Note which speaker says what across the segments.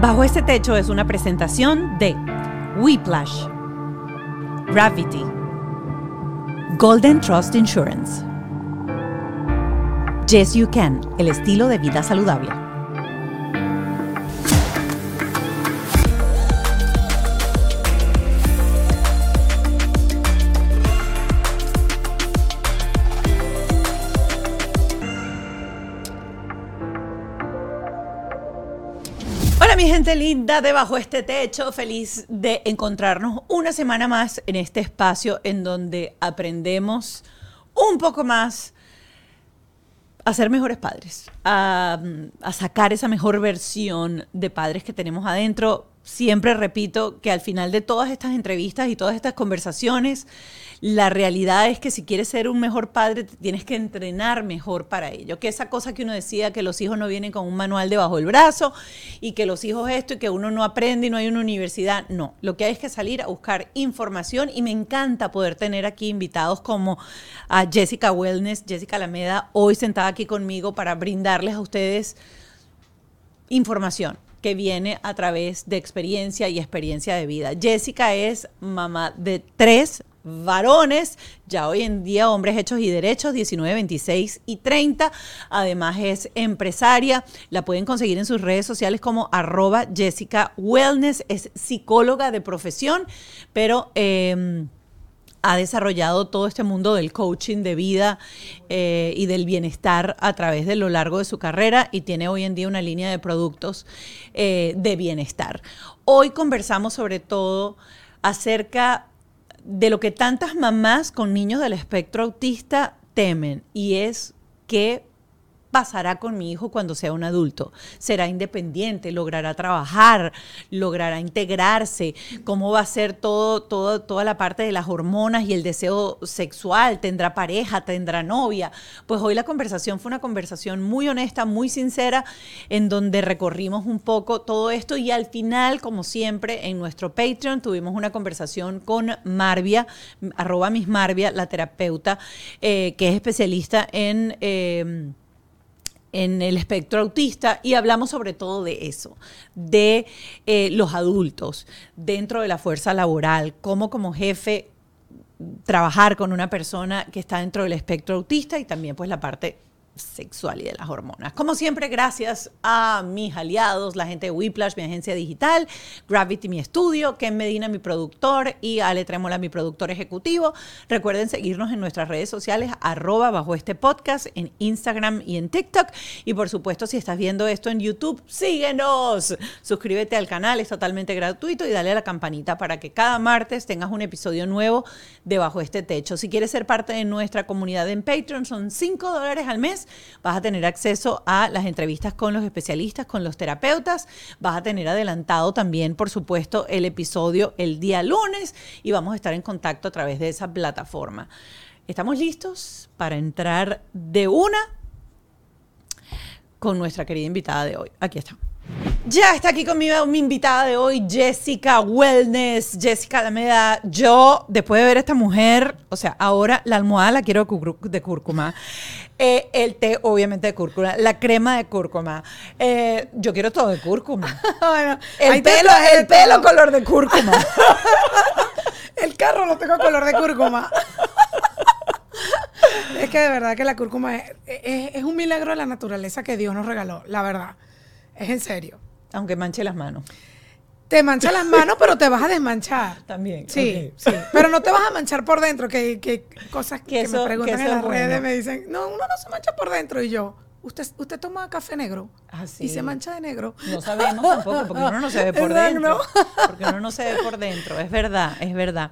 Speaker 1: Bajo este techo es una presentación de Whiplash, Gravity, Golden Trust Insurance, Yes You Can, el estilo de vida saludable. Mi gente linda debajo de este techo, feliz de encontrarnos una semana más en este espacio en donde aprendemos un poco más a ser mejores padres, a, a sacar esa mejor versión de padres que tenemos adentro. Siempre repito que al final de todas estas entrevistas y todas estas conversaciones, la realidad es que si quieres ser un mejor padre, tienes que entrenar mejor para ello. Que esa cosa que uno decía, que los hijos no vienen con un manual debajo del brazo y que los hijos esto y que uno no aprende y no hay una universidad. No, lo que hay es que salir a buscar información y me encanta poder tener aquí invitados como a Jessica Wellness, Jessica Alameda, hoy sentada aquí conmigo para brindarles a ustedes información que viene a través de experiencia y experiencia de vida. Jessica es mamá de tres varones, ya hoy en día hombres hechos y derechos, 19, 26 y 30. Además es empresaria, la pueden conseguir en sus redes sociales como arroba Jessica Wellness, es psicóloga de profesión, pero... Eh, ha desarrollado todo este mundo del coaching de vida eh, y del bienestar a través de lo largo de su carrera y tiene hoy en día una línea de productos eh, de bienestar. Hoy conversamos sobre todo acerca de lo que tantas mamás con niños del espectro autista temen y es que pasará con mi hijo cuando sea un adulto? ¿Será independiente? ¿Logrará trabajar? ¿Logrará integrarse? ¿Cómo va a ser todo, toda la parte de las hormonas y el deseo sexual? ¿Tendrá pareja? ¿Tendrá novia? Pues hoy la conversación fue una conversación muy honesta, muy sincera, en donde recorrimos un poco todo esto y al final, como siempre, en nuestro Patreon tuvimos una conversación con Marvia, arroba Miss Marvia, la terapeuta, eh, que es especialista en... Eh, en el espectro autista y hablamos sobre todo de eso, de eh, los adultos dentro de la fuerza laboral, cómo como jefe trabajar con una persona que está dentro del espectro autista y también pues la parte sexual y de las hormonas. Como siempre, gracias a mis aliados, la gente de Whiplash, mi agencia digital, Gravity, mi estudio, Ken Medina, mi productor, y Ale Tremola, mi productor ejecutivo. Recuerden seguirnos en nuestras redes sociales, arroba bajo este podcast, en Instagram y en TikTok. Y por supuesto, si estás viendo esto en YouTube, síguenos. Suscríbete al canal, es totalmente gratuito y dale a la campanita para que cada martes tengas un episodio nuevo de Bajo este Techo. Si quieres ser parte de nuestra comunidad en Patreon, son 5 dólares al mes vas a tener acceso a las entrevistas con los especialistas, con los terapeutas, vas a tener adelantado también, por supuesto, el episodio el día lunes y vamos a estar en contacto a través de esa plataforma. ¿Estamos listos para entrar de una con nuestra querida invitada de hoy? Aquí está. Ya está aquí conmigo mi invitada de hoy, Jessica Wellness. Jessica Alameda, yo después de ver a esta mujer, o sea, ahora la almohada la quiero de cúrcuma, eh, el té obviamente de cúrcuma, la crema de cúrcuma, eh, yo quiero todo de cúrcuma. bueno, el pelo, el pelo color de cúrcuma.
Speaker 2: el carro lo tengo color de cúrcuma. es que de verdad que la cúrcuma es, es un milagro de la naturaleza que Dios nos regaló, la verdad. Es en serio.
Speaker 1: Aunque manche las manos.
Speaker 2: Te mancha las manos, pero te vas a desmanchar.
Speaker 1: También.
Speaker 2: Sí, sí. Pero no te vas a manchar por dentro, que, que cosas que,
Speaker 1: eso-
Speaker 2: me preguntan
Speaker 1: que
Speaker 2: en las redes
Speaker 1: bueno.
Speaker 2: me dicen, no, uno no se mancha por dentro. Y yo, ¿usted, usted toma café negro?
Speaker 1: Ah, sí.
Speaker 2: Y se mancha de negro.
Speaker 1: No sabemos tampoco, porque uno no se ve por dentro. Porque uno no se ve por dentro, es verdad, es verdad.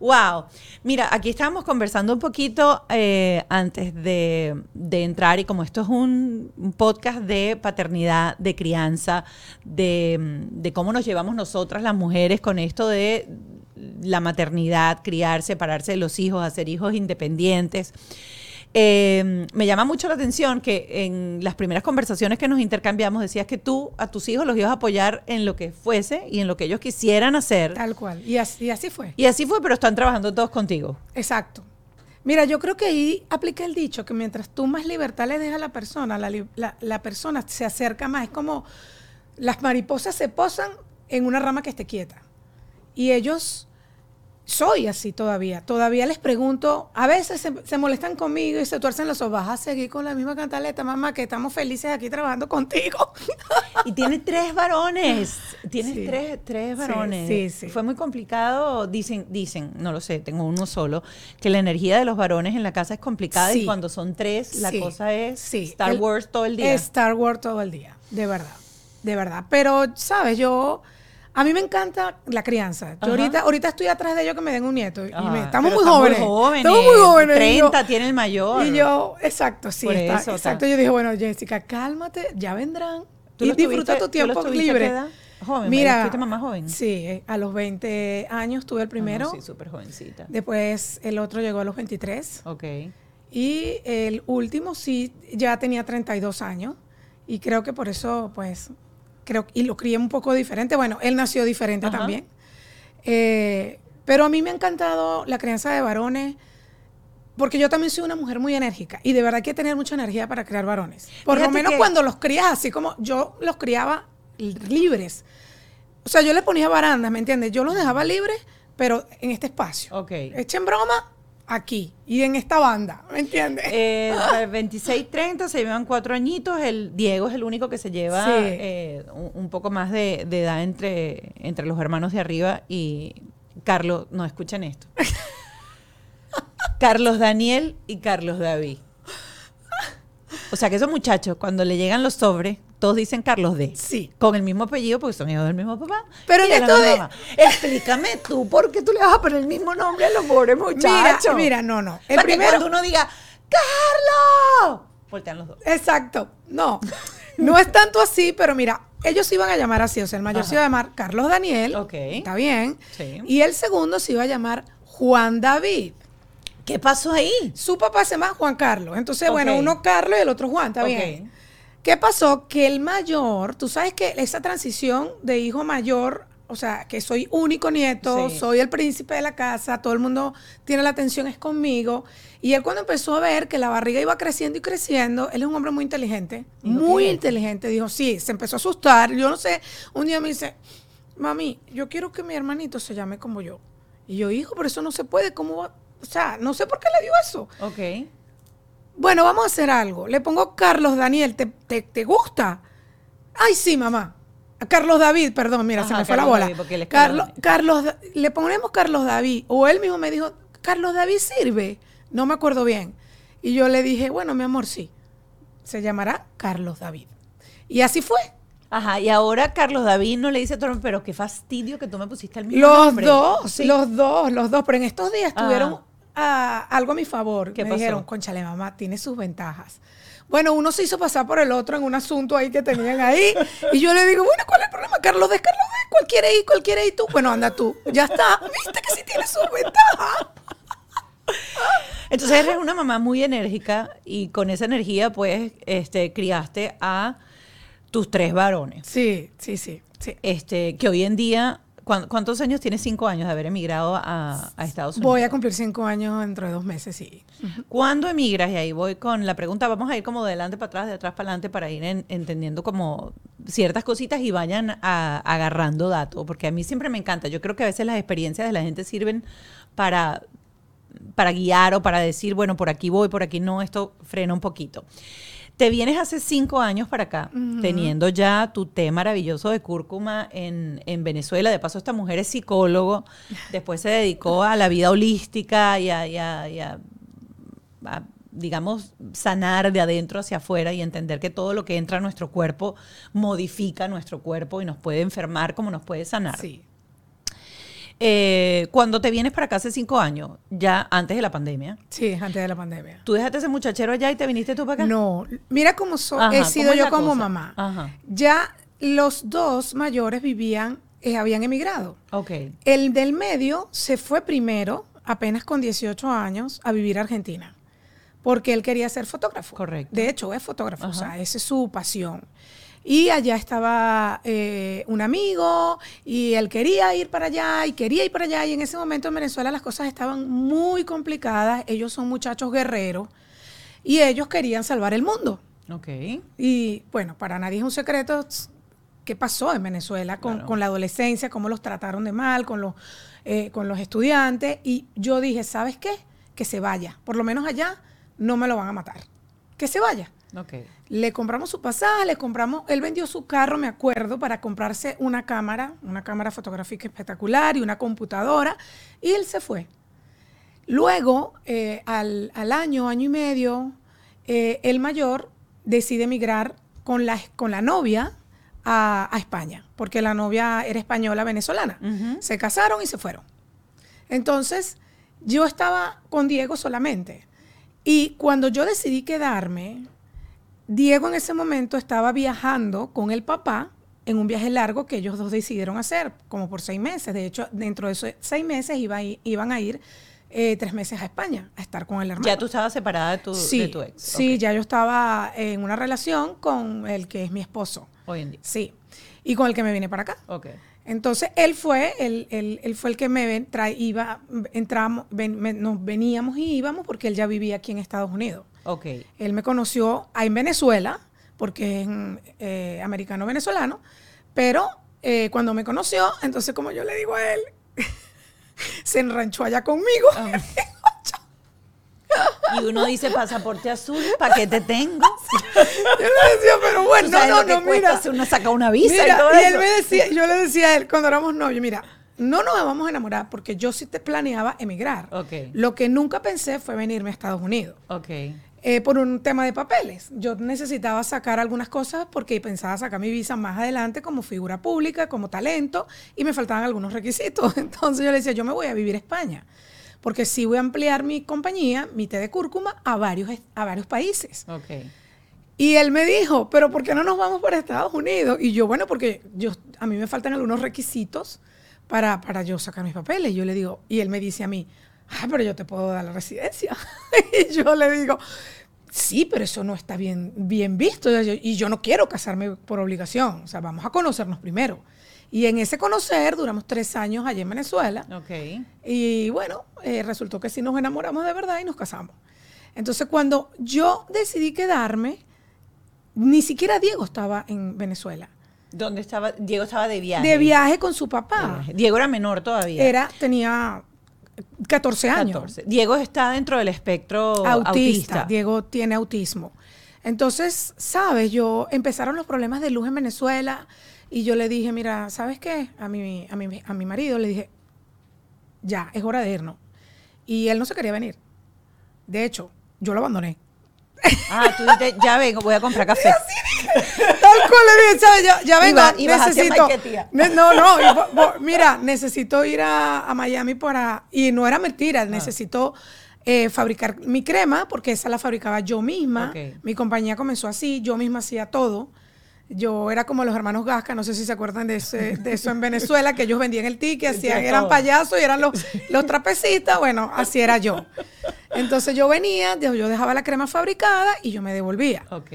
Speaker 1: Wow. Mira, aquí estábamos conversando un poquito eh, antes de, entrar y como esto es un, podcast de paternidad, de crianza, de, de cómo nos llevamos nosotras las mujeres con esto de la maternidad, criar, separarse de los hijos, hacer hijos independientes. Eh, me llama mucho la atención que en las primeras conversaciones que nos intercambiamos decías que tú a tus hijos los ibas a apoyar en lo que fuese y en lo que ellos quisieran hacer.
Speaker 2: Tal cual. Y así, y así fue.
Speaker 1: Y así fue, pero están trabajando todos contigo.
Speaker 2: Exacto. Mira, yo creo que ahí aplica el dicho que mientras tú más libertad le dejas a la persona, la- la persona se acerca más. Es como las mariposas se posan en una rama que esté quieta. Y ellos, soy así todavía. Todavía les pregunto, a veces se, se molestan conmigo y se tuercen los ojos. Vas a seguir con la misma cantaleta, mamá, que estamos felices aquí trabajando contigo.
Speaker 1: Y tienes tres varones. Tienes
Speaker 2: Sí.
Speaker 1: tres, tres varones.
Speaker 2: sí, sí.
Speaker 1: Fue muy complicado. Dicen, dicen, no lo sé, tengo uno solo, que la energía de los varones en la casa es complicada y cuando son tres, la cosa es
Speaker 2: sí.
Speaker 1: Star
Speaker 2: El-
Speaker 1: Wars todo el día.
Speaker 2: Star Wars todo el día, de verdad, de verdad. Pero, ¿sabes? Yo, a mí me encanta la crianza. Yo ahorita, ahorita estoy atrás de ellos que me den un nieto. Y
Speaker 1: Ah,
Speaker 2: me- estamos muy jóvenes.
Speaker 1: jóvenes.
Speaker 2: Estamos muy jóvenes. y yo-
Speaker 1: 30 tiene el mayor.
Speaker 2: Y yo, exacto, sí,
Speaker 1: Por
Speaker 2: está-
Speaker 1: eso,
Speaker 2: exacto. Yo dije, bueno, Jessica, cálmate, ya vendrán.
Speaker 1: ¿Tú
Speaker 2: y disfruta tu
Speaker 1: tú
Speaker 2: tiempo
Speaker 1: a
Speaker 2: libre.
Speaker 1: Joven,
Speaker 2: Mira,
Speaker 1: fuiste mamá joven.
Speaker 2: Sí, eh, a los 20 años tuve el primero.
Speaker 1: Ah, no, sí, súper jovencita.
Speaker 2: Después el otro llegó a los 23.
Speaker 1: Ok.
Speaker 2: Y el último sí ya tenía 32 años y creo que por eso, pues, creo y lo crié un poco diferente. Bueno, él nació diferente
Speaker 1: Ajá.
Speaker 2: también. Eh, pero a mí me ha encantado la crianza de varones porque yo también soy una mujer muy enérgica y de verdad hay que tener mucha energía para criar varones. Por lo menos
Speaker 1: que-
Speaker 2: cuando los crías así como yo los criaba libres. O sea, yo le ponía barandas, ¿me entiendes? Yo los dejaba libres, pero en este espacio.
Speaker 1: Ok.
Speaker 2: Echen broma aquí y en esta banda, ¿me entiendes?
Speaker 1: Eh, 26, 30, se llevan cuatro añitos. El Diego es el único que se lleva
Speaker 2: Sí.
Speaker 1: eh, un, un poco más de, de edad entre, entre los hermanos de arriba. Y Carlos, no escuchen esto. Carlos Daniel y Carlos David. O sea que esos muchachos, cuando le llegan los sobres, todos dicen Carlos D.
Speaker 2: Sí.
Speaker 1: Con el mismo apellido porque son hijos del mismo papá.
Speaker 2: Pero en
Speaker 1: de la
Speaker 2: esto
Speaker 1: misma
Speaker 2: de-
Speaker 1: mamá. Explícame tú, ¿por qué tú le vas a poner el mismo nombre a los pobres
Speaker 2: Mira,
Speaker 1: muchachos?
Speaker 2: mira, no, no. El
Speaker 1: Para que
Speaker 2: primero,
Speaker 1: cuando uno diga, ¡Carlos! Voltean los dos.
Speaker 2: exacto, no. No es tanto así, pero mira, ellos se iban a llamar así. O sea, el mayor
Speaker 1: Ajá.
Speaker 2: se iba a llamar Carlos Daniel.
Speaker 1: Ok.
Speaker 2: Está bien.
Speaker 1: Sí.
Speaker 2: Y el segundo se iba a llamar Juan David.
Speaker 1: ¿Qué pasó ahí?
Speaker 2: Su papá se llama Juan Carlos. Entonces, bueno, uno Carlos y el otro Juan, está
Speaker 1: Ok.
Speaker 2: bien. ¿Qué pasó? Que el mayor, tú sabes que esa transición de hijo mayor, o sea, que soy único nieto,
Speaker 1: Sí.
Speaker 2: soy el príncipe de la casa, todo el mundo tiene la atención es conmigo. Y él cuando empezó a ver que la barriga iba creciendo y creciendo, él es un hombre muy inteligente, muy inteligente. Dijo, sí, se empezó a asustar. Yo no sé, un día me dice, mami, yo quiero que mi hermanito se llame como yo. Y yo, hijo, pero eso no se puede, ¿cómo va? O sea, no sé por qué le dio eso.
Speaker 1: Ok.
Speaker 2: Bueno, vamos a hacer algo. Le pongo Carlos Daniel. ¿Te, te, te gusta? Ay, sí, mamá. A Carlos David, perdón, mira, se me fue la bola.
Speaker 1: David, Carlos
Speaker 2: Carlos, le ponemos Carlos David. O él mismo me dijo, Carlos David sirve. No me acuerdo bien. Y yo le dije, bueno, mi amor, sí. Se llamará Carlos David. Y así fue.
Speaker 1: Ajá, y ahora Carlos David no le dice a mundo, pero qué fastidio que tú me pusiste el mismo
Speaker 2: Los
Speaker 1: nombre.
Speaker 2: dos,
Speaker 1: Sí.
Speaker 2: los dos, los dos. Pero en estos días
Speaker 1: Ah.
Speaker 2: tuvieron algo a mi favor.
Speaker 1: ¿Qué
Speaker 2: me
Speaker 1: pasó?
Speaker 2: dijeron, conchale, mamá, tiene sus ventajas. Bueno, uno se hizo pasar por el otro en un asunto ahí que tenían ahí. y yo le digo, bueno, ¿cuál es el problema? Carlos de Carlos de, ¿cuál quiere ir? ¿Cuál quiere ir tú? Bueno, anda tú. Ya está. ¿Viste que sí tiene sus ventajas?
Speaker 1: Entonces eres una mamá muy enérgica y con esa energía, pues, este, criaste a tus tres varones.
Speaker 2: Sí, sí, sí. sí.
Speaker 1: Este, que hoy en día, ¿cuán- ¿cuántos años tienes? Cinco años de haber emigrado a, a Estados Unidos.
Speaker 2: Voy a cumplir cinco años dentro de dos meses, sí.
Speaker 1: ¿Cuándo emigras? Y ahí voy con la pregunta, vamos a ir como de adelante para atrás, de atrás para adelante, para ir en- entendiendo como ciertas cositas y vayan a- agarrando datos, porque a mí siempre me encanta. Yo creo que a veces las experiencias de la gente sirven para, para guiar o para decir, bueno, por aquí voy, por aquí no, esto frena un poquito. Te vienes hace cinco años para acá, teniendo ya tu té maravilloso de cúrcuma en, en Venezuela. De paso, esta mujer es psicólogo. Después se dedicó a la vida holística y a, y a- y a- a, digamos, sanar de adentro hacia afuera y entender que todo lo que entra a nuestro cuerpo modifica nuestro cuerpo y nos puede enfermar como nos puede sanar.
Speaker 2: Sí.
Speaker 1: Eh, cuando te vienes para acá hace cinco años, ya antes de la pandemia,
Speaker 2: Sí, antes de la pandemia.
Speaker 1: ¿tú dejaste ese muchachero allá y te viniste tú para acá?
Speaker 2: No, mira cómo so-
Speaker 1: Ajá,
Speaker 2: he
Speaker 1: ¿cómo
Speaker 2: sido yo como
Speaker 1: cosa?
Speaker 2: mamá.
Speaker 1: Ajá.
Speaker 2: Ya los dos mayores vivían, eh, habían emigrado.
Speaker 1: Ok.
Speaker 2: El del medio se fue primero, apenas con 18 años, a vivir a Argentina, porque él quería ser fotógrafo.
Speaker 1: Correcto.
Speaker 2: De hecho, es fotógrafo, o sea, esa es su pasión. Y allá estaba eh, un amigo y él quería ir para allá y quería ir para allá. Y en ese momento en Venezuela las cosas estaban muy complicadas. Ellos son muchachos guerreros y ellos querían salvar el mundo.
Speaker 1: Ok.
Speaker 2: Y bueno, para nadie es un secreto qué pasó en Venezuela con,
Speaker 1: Claro.
Speaker 2: con la adolescencia, cómo los trataron de mal, con los, eh, con los estudiantes. Y yo dije, ¿sabes qué? Que se vaya. Por lo menos allá no me lo van a matar. Que se vaya.
Speaker 1: Ok.
Speaker 2: Le compramos su pasaje, le compramos, él vendió su carro, me acuerdo, para comprarse una cámara, una cámara fotográfica espectacular y una computadora, y él se fue. Luego, eh, al, al año, año y medio, eh, el mayor decide emigrar con la, con la novia a, a España, porque la novia era española venezolana. Se casaron y se fueron. Entonces, yo estaba con Diego solamente. Y cuando yo decidí quedarme, Diego en ese momento estaba viajando con el papá en un viaje largo que ellos dos decidieron hacer, como por seis meses. De hecho, dentro de esos seis meses iba a ir- iban a ir eh, tres meses a España a estar con el hermano.
Speaker 1: Ya tú estabas separada de tu,
Speaker 2: sí,
Speaker 1: de tu ex.
Speaker 2: Sí, ya yo estaba en una relación con el que es mi esposo.
Speaker 1: Hoy en día.
Speaker 2: Sí. Y con el que me vine para acá.
Speaker 1: Ok.
Speaker 2: Entonces él fue, él, él- él fue el que me ven, trae, iba, entramos, ven- me- nos veníamos y íbamos porque él ya vivía aquí en Estados Unidos.
Speaker 1: Ok.
Speaker 2: Él me conoció ahí en Venezuela, porque es eh, americano venezolano, pero eh, cuando me conoció, entonces como yo le digo a él, se enranchó allá conmigo.
Speaker 1: Ah. Y uno dice pasaporte azul, ¿para qué te tengo?
Speaker 2: yo le decía, pero
Speaker 1: ¿Tú
Speaker 2: bueno, no, no, no, mira.
Speaker 1: si uno saca una visa
Speaker 2: Mira,
Speaker 1: y todo
Speaker 2: y él
Speaker 1: eso?
Speaker 2: me decía, yo le decía a él cuando éramos novios, mira, no nos vamos a enamorar porque yo sí te planeaba emigrar.
Speaker 1: Ok.
Speaker 2: Lo que nunca pensé fue venirme a Estados Unidos.
Speaker 1: Ok.
Speaker 2: Eh, por un tema de papeles. Yo necesitaba sacar algunas cosas porque pensaba sacar mi visa más adelante como figura pública, como talento, y me faltaban algunos requisitos. Entonces yo le decía, yo me voy a vivir a España, porque sí voy a ampliar mi compañía, mi té de cúrcuma, a varios, a varios países.
Speaker 1: Ok.
Speaker 2: Y él me dijo, pero ¿por qué no nos vamos para Estados Unidos? Y yo, bueno, porque yo, a mí me faltan algunos requisitos para, para yo sacar mis papeles. Yo le digo, y él me dice a mí, ah, pero yo te puedo dar la residencia. y yo le digo, sí, pero eso no está bien, bien visto. Y yo, no quiero casarme por obligación. O sea, vamos a conocernos primero. Y en ese conocer duramos tres años allá en Venezuela.
Speaker 1: Ok.
Speaker 2: Y bueno, eh, resultó que sí nos enamoramos de verdad y nos casamos. Entonces, cuando yo decidí quedarme, ni siquiera Diego estaba en Venezuela.
Speaker 1: ¿Dónde estaba? Diego estaba de viaje.
Speaker 2: De viaje con su papá.
Speaker 1: Diego era menor todavía.
Speaker 2: Era, tenía 14 años.
Speaker 1: 14. Diego está dentro del espectro
Speaker 2: autista.
Speaker 1: autista.
Speaker 2: Diego tiene autismo. Entonces, sabes, yo empezaron los problemas de luz en Venezuela y yo le dije, mira, ¿sabes qué? A mi, a mi, a mi marido le dije, ya, es hora de irnos. Y él no se quería venir. De hecho, yo lo abandoné.
Speaker 1: Ah, tú dices, ya vengo, voy a comprar café.
Speaker 2: Tal cual le dije, ¿sabes? Ya, ya
Speaker 1: Y
Speaker 2: vengo, necesito. Ne- no, no, mira, necesito ir a, a Miami para. Y no era mentira, necesito eh, fabricar mi crema, porque esa la fabricaba yo misma. Mi compañía comenzó así, yo misma hacía todo. Yo era como los hermanos Gasca, no sé si se acuerdan de, ese- de eso en Venezuela, que ellos vendían el ticket, hacían, eran payasos y eran los, los trapecistas. Bueno, así era yo. Entonces yo venía, yo yo dejaba la crema fabricada y yo me devolvía
Speaker 1: Ok.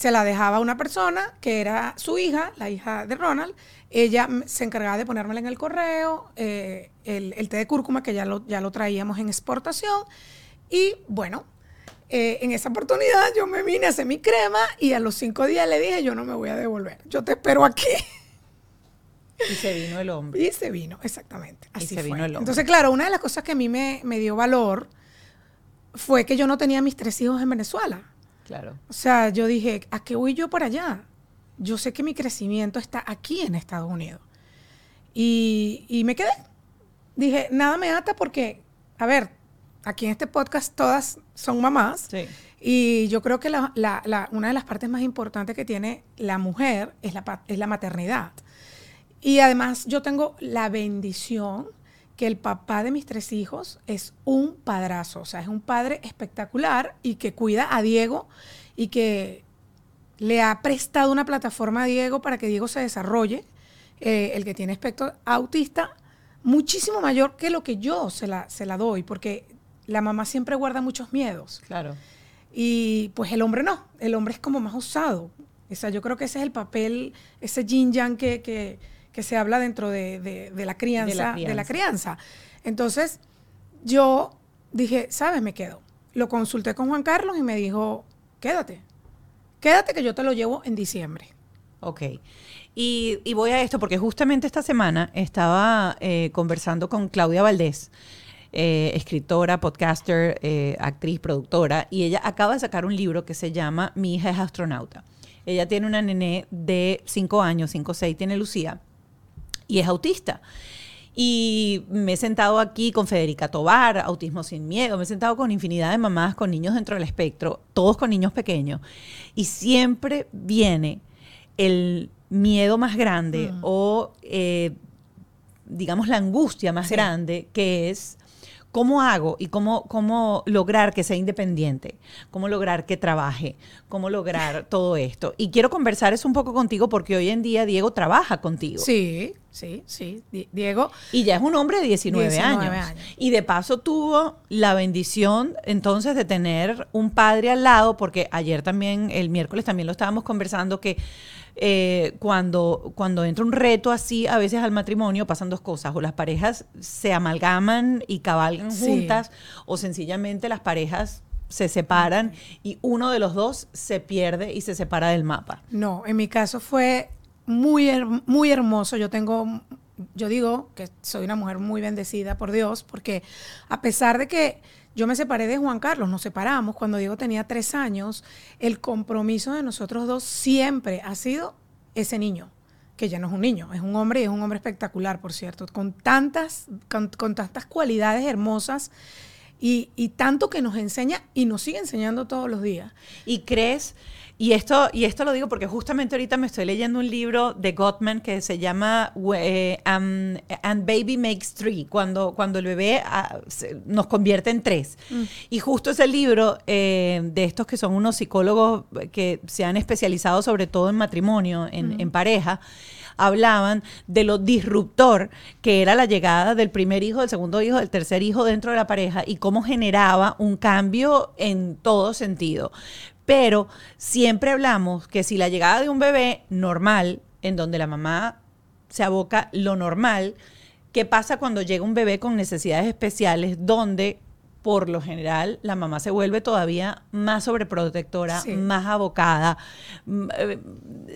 Speaker 2: Se la dejaba a una persona que era su hija, la hija de Ronald. Ella se encargaba de ponérmela en el correo, eh, el, el té de cúrcuma que ya lo, ya lo traíamos en exportación. Y bueno, eh, en esa oportunidad yo me vine a hacer mi crema y a los cinco días le dije, yo no me voy a devolver, yo te espero aquí.
Speaker 1: Y se vino el hombre.
Speaker 2: Y se vino, exactamente.
Speaker 1: Y se
Speaker 2: fue.
Speaker 1: vino el hombre.
Speaker 2: Entonces, claro, una de las cosas que a mí me, me dio valor fue que yo no tenía mis tres hijos en Venezuela.
Speaker 1: Claro.
Speaker 2: O sea, yo dije, ¿a qué voy yo para allá? Yo sé que mi crecimiento está aquí en Estados Unidos. Y, y me quedé. Dije, nada me ata porque, a ver, aquí en este podcast todas son mamás.
Speaker 1: Sí.
Speaker 2: Y yo creo que la- la- la- una de las partes más importantes que tiene la mujer es la, es la maternidad. Y además yo tengo la bendición que el papá de mis tres hijos es un padrazo, o sea, es un padre espectacular y que cuida a Diego y que le ha prestado una plataforma a Diego para que Diego se desarrolle, eh, el que tiene espectro autista, muchísimo mayor que lo que yo se la, se la doy, porque la mamá siempre guarda muchos miedos.
Speaker 1: Claro.
Speaker 2: Y pues el hombre no, el hombre es como más usado. O sea, yo creo que ese es el papel, ese yin yang que, que, que se habla dentro de, de- de la crianza, de la
Speaker 1: crianza.
Speaker 2: crianza. Entonces, yo dije, ¿sabes? Me quedo. Lo consulté con Juan Carlos y me dijo, quédate, quédate que yo te lo llevo en diciembre.
Speaker 1: Ok. Y, y voy a esto porque justamente esta semana estaba eh, conversando con Claudia Valdés, eh, escritora, podcaster, eh, actriz, productora, y ella acaba de sacar un libro que se llama Mi hija es astronauta. Ella tiene una nené de 5 años, 5 o 6, tiene Lucía, y es autista. Y me he sentado aquí con Federica Tobar, Autismo Sin Miedo, me he sentado con infinidad de mamás con niños dentro del espectro, todos con niños pequeños, y siempre viene el miedo más grande o, eh, digamos, la angustia más
Speaker 2: Sí.
Speaker 1: grande, que es cómo hago y cómo, cómo lograr que sea independiente, cómo lograr que trabaje, cómo lograr todo esto. Y quiero conversar eso un poco contigo porque hoy en día Diego trabaja contigo.
Speaker 2: Sí, sí, sí. Di- Diego,
Speaker 1: Y ya es un hombre de 19,
Speaker 2: 19
Speaker 1: años.
Speaker 2: años.
Speaker 1: Y de paso tuvo la bendición entonces de tener un padre al lado, porque ayer también, el miércoles también lo estábamos conversando, que eh, cuando, cuando entra un reto así, a veces al matrimonio pasan dos cosas, o las parejas se amalgaman y cabalgan
Speaker 2: Sí.
Speaker 1: juntas, o sencillamente las parejas se separan y uno de los dos se pierde y se separa del mapa.
Speaker 2: No, en mi caso fue muy, her- muy hermoso. Yo tengo, yo digo que soy una mujer muy bendecida por Dios, porque a pesar de que yo me separé de Juan Carlos, nos separamos cuando Diego tenía tres años, el compromiso de nosotros dos siempre ha sido ese niño que ya no es un niño, es un hombre y es un hombre espectacular, por cierto, con tantas, con, tantas cualidades hermosas y tanto que nos enseña y nos sigue enseñando todos los días.
Speaker 1: Y crees, y esto, y esto lo digo porque justamente ahorita me estoy leyendo un libro de Gottman que se llama eh, um, And Baby Makes Three, cuando, cuando el bebé ah, se- nos convierte en tres. Y justo ese libro eh, de estos que son unos psicólogos que se han especializado sobre todo en matrimonio, en, en pareja, hablaban de lo disruptor que era la llegada del primer hijo, del segundo hijo, del tercer hijo dentro de la pareja y cómo generaba un cambio en todo sentido. Pero siempre hablamos que si la llegada de un bebé normal, en donde la mamá se aboca lo normal, ¿qué pasa cuando llega un bebé con necesidades especiales donde por lo general la mamá se vuelve todavía más sobreprotectora,
Speaker 2: Sí.
Speaker 1: más abocada, mm, eh,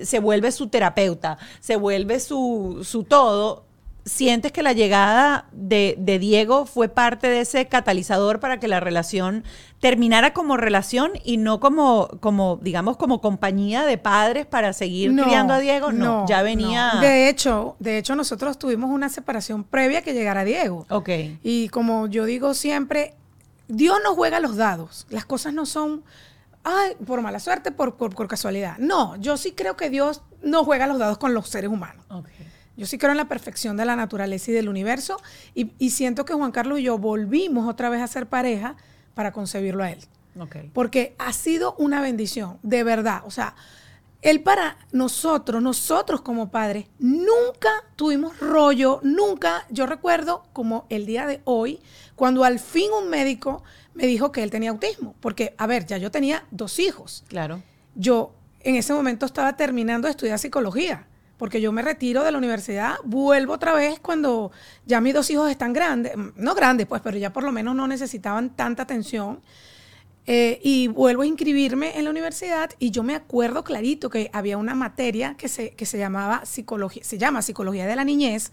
Speaker 1: se vuelve su terapeuta, se vuelve su, su todo? ¿Sientes que la llegada de, de Diego fue parte de ese catalizador para que la relación terminara como relación y no como, como digamos, como compañía de padres para seguir criando a Diego? No, ya venía...
Speaker 2: no. De hecho, de hecho, nosotros tuvimos una separación previa que llegara Diego.
Speaker 1: Ok.
Speaker 2: Y como yo digo siempre, Dios no juega los dados. Las cosas no son, ay, por mala suerte, por, por, por casualidad. No, yo sí creo que Dios no juega los dados con los seres humanos.
Speaker 1: Ok.
Speaker 2: Yo sí creo en la perfección de la naturaleza y del universo. Y, y siento que Juan Carlos y yo volvimos otra vez a ser pareja para concebirlo a él.
Speaker 1: Ok.
Speaker 2: Porque ha sido una bendición, de verdad. O sea, él para nosotros, nosotros como padres, nunca tuvimos rollo, nunca. Yo recuerdo como el día de hoy, cuando al fin un médico me dijo que él tenía autismo. Porque, a ver, ya yo tenía dos hijos.
Speaker 1: Claro.
Speaker 2: Yo en ese momento estaba terminando de estudiar psicología. Porque yo me retiro de la universidad, vuelvo otra vez cuando ya mis dos hijos están grandes, mm, no grandes pues, pero ya por lo menos no necesitaban tanta atención. Eh, y vuelvo a inscribirme en la universidad y yo me acuerdo clarito que había una materia que se, que se llamaba psicología, se llama psicología de la niñez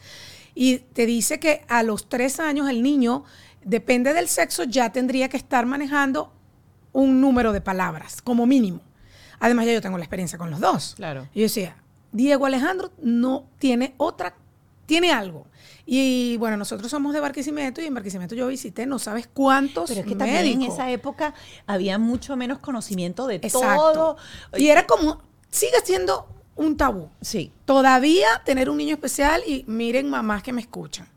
Speaker 2: y te dice que a los tres años el niño, depende del sexo, ya tendría que estar manejando un número de palabras, como mínimo. Además, ya yo tengo la experiencia con los dos.
Speaker 1: Claro.
Speaker 2: Y yo decía, Diego Alejandro no tiene otra, tiene algo. Y bueno, nosotros somos de Barquisimeto y en Barquisimeto yo visité no sabes cuántos
Speaker 1: Pero es que también en esa época había mucho menos conocimiento de
Speaker 2: Exacto.
Speaker 1: todo.
Speaker 2: Y era como, sigue siendo un tabú.
Speaker 1: Sí.
Speaker 2: Todavía tener un niño especial y miren mamás que me escuchan.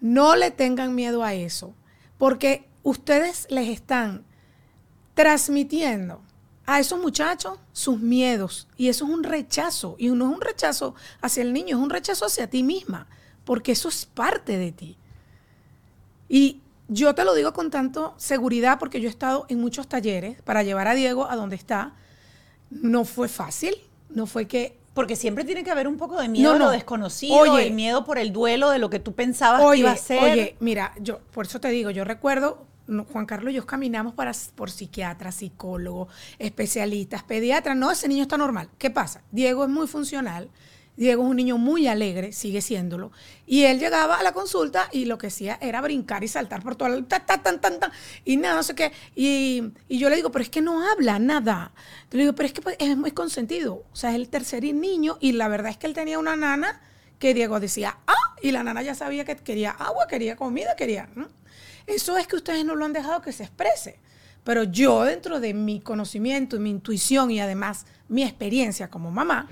Speaker 2: No le tengan miedo a eso, porque ustedes les están transmitiendo a esos muchachos sus miedos y eso es un rechazo y no es un rechazo hacia el niño, es un rechazo hacia ti misma, porque eso es parte de ti. Y yo te lo digo con tanto seguridad porque yo he estado en muchos talleres para llevar a Diego a donde está. No fue fácil, no fue que
Speaker 1: Porque siempre tiene que haber un poco de miedo
Speaker 2: No,
Speaker 1: a lo
Speaker 2: no.
Speaker 1: desconocido,
Speaker 2: Oye.
Speaker 1: el miedo por el duelo de lo que tú pensabas
Speaker 2: Oye,
Speaker 1: que iba a ser.
Speaker 2: oye, mira, yo por eso te digo, yo recuerdo, Juan Carlos y yo caminamos para, por psiquiatras, psicólogos, especialistas, pediatras. No, ese niño está normal. ¿Qué pasa? Diego es muy funcional. Diego es un niño muy alegre, sigue siéndolo. Y él llegaba a la consulta y lo que hacía era brincar y saltar por toda la... Ta, ta, tan, tan, tan, y nada, no sé qué. Y, yo le digo, pero es que no habla nada. Yo le digo, pero es que pues, es muy consentido. O sea, es el tercer niño y la verdad es que él tenía una nana que Diego decía, ah, y la nana ya sabía que quería agua, quería comida, quería... Eso es que ustedes no lo han dejado que se exprese. Pero yo, dentro de mi conocimiento mi intuición y además mi experiencia como mamá,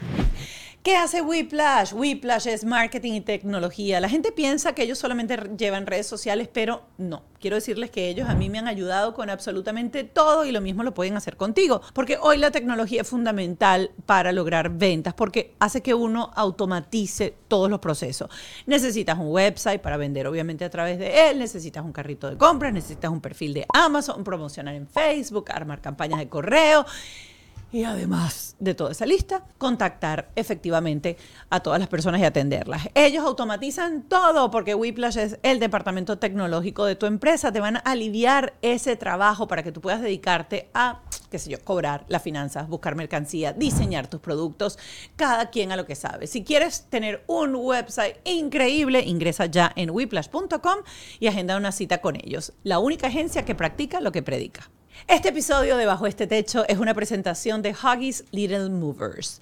Speaker 1: ¿Qué hace Whiplash? Whiplash es marketing y tecnología. La gente piensa que ellos solamente llevan redes sociales, pero no. Quiero decirles que ellos a mí me han ayudado con absolutamente todo y lo mismo lo pueden hacer contigo. Porque hoy la tecnología es fundamental para lograr ventas porque hace que uno automatice todos los procesos. Necesitas un website para vender obviamente a través de él, necesitas un carrito de compras, necesitas un perfil de Amazon, promocionar en Facebook, armar campañas de correo. Y además de toda esa lista, contactar efectivamente a todas las personas y atenderlas. Ellos automatizan todo porque Whiplash es el departamento tecnológico de tu empresa. Te van a aliviar ese trabajo para que tú puedas dedicarte a, qué sé yo, cobrar las finanzas, buscar mercancía, diseñar tus productos, cada quien a lo que sabe. Si quieres tener un website increíble, ingresa ya en whiplash.com y agenda una cita con ellos. La única agencia que practica lo que predica. Este episodio de Bajo este Techo es una presentación de Huggies Little Movers.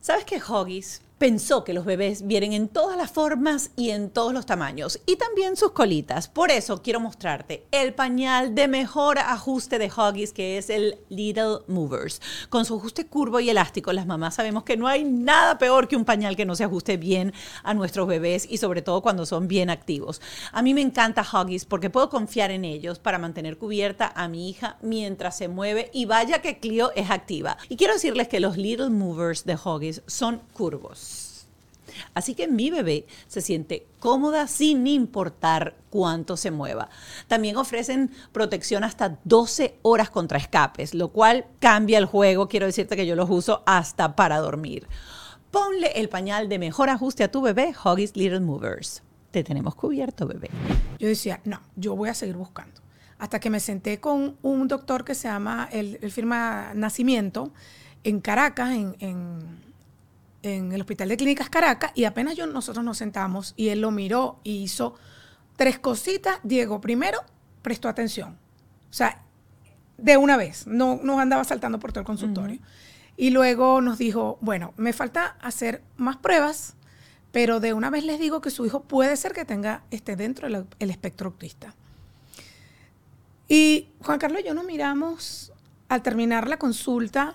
Speaker 1: ¿Sabes que Huggies pensó que los bebés vienen en todas las formas y en todos los tamaños y también sus colitas? Por eso quiero mostrarte el pañal de mejor ajuste de Huggies que es el Little Movers. Con su ajuste curvo y elástico, las mamás sabemos que no hay nada peor que un pañal que no se ajuste bien a nuestros bebés y sobre todo cuando son bien activos. A mí me encanta Huggies porque puedo confiar en ellos para mantener cubierta a mi hija mientras se mueve y vaya que Clio es activa. Y quiero decirles que los Little Movers de Huggies son curvos. Así que mi bebé se siente cómoda sin importar cuánto se mueva. También ofrecen protección hasta 12 horas contra escapes, lo cual cambia el juego. Quiero decirte que yo los uso hasta para dormir. Ponle el pañal de mejor ajuste a tu bebé, Huggies Little Movers. Te tenemos cubierto, bebé.
Speaker 2: yo decía, no, yo voy a seguir buscando. Hasta que me senté con un doctor que se llama, el, firma Nacimiento, en Caracas, en- en el Hospital de Clínicas Caracas, y apenas yo, nosotros nos sentamos y él lo miró y hizo tres cositas. Diego, primero, prestó atención. O sea, de una vez, no nos andaba saltando por todo el consultorio. Y luego nos dijo, bueno, me falta hacer más pruebas, pero de una vez les digo que su hijo puede ser que tenga esté dentro del el espectro autista. Y Juan Carlos y yo nos miramos al terminar la consulta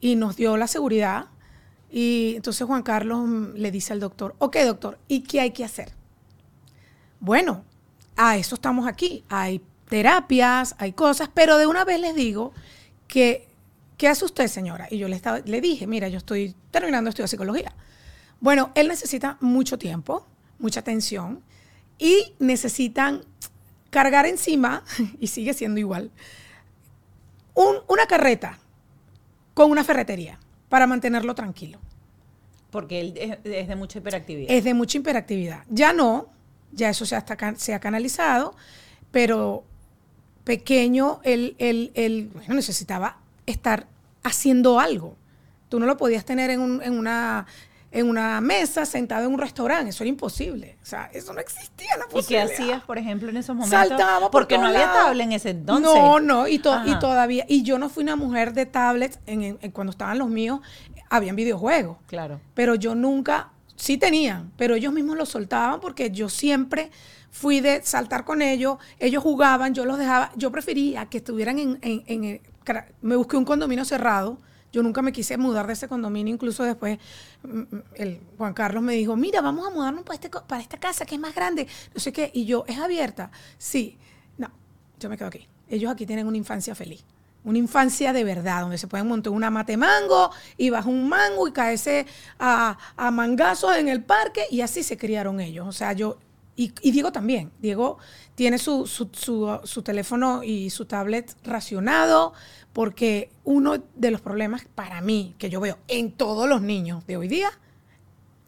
Speaker 2: y nos dio la seguridad. Y entonces Juan Carlos mm, le dice al doctor, ok doctor, ¿y qué hay que hacer? Bueno, a eso estamos aquí. Hay terapias, hay cosas, pero de una vez les digo que, ¿qué hace usted, señora? Y yo le, estaba, le dije, mira, yo estoy terminando estudio de psicología. Bueno, él necesita mucho tiempo, mucha atención y necesitan cargar encima, y sigue siendo igual, un- una carreta con una ferretería para mantenerlo tranquilo.
Speaker 1: Porque él es, es de mucha hiperactividad.
Speaker 2: Es de mucha hiperactividad. Ya no, ya eso se, hasta se ha canalizado, pero pequeño, él, él- él, bueno, necesitaba estar haciendo algo. Tú no lo podías tener en, un- en una en una mesa sentado en un restaurante. Eso era imposible. O sea, eso no existía la
Speaker 1: ¿Y qué
Speaker 2: posibilidad.
Speaker 1: hacías, por ejemplo, en esos momentos?
Speaker 2: Saltaba por
Speaker 1: Porque no había tablet en ese entonces.
Speaker 2: No, no, y, to- y todavía. Y yo no fui una mujer de tablets. En, en- en cuando estaban los míos, habían videojuegos.
Speaker 1: Claro.
Speaker 2: Pero yo nunca, sí tenían, pero ellos mismos los soltaban porque yo siempre fui de saltar con ellos. Ellos jugaban, yo los dejaba. Yo prefería que estuvieran en. en- me busqué un condominio cerrado. Yo nunca me quise mudar de ese condominio, incluso después mm, mm, el Juan Carlos me dijo, mira, vamos a mudarnos para, este, para esta casa que es más grande, no sé qué, y yo, ¿es abierta? Sí, no, yo me quedo aquí. Ellos aquí tienen una infancia feliz, una infancia de verdad, donde se pueden montar una mate mango y bajo un mango y caerse a, a mangazos en el parque y así se criaron ellos. O sea, yo, y Diego también, Diego tiene su, su, su- su teléfono y su tablet racionado porque uno de los problemas para mí que yo veo en todos los niños de hoy día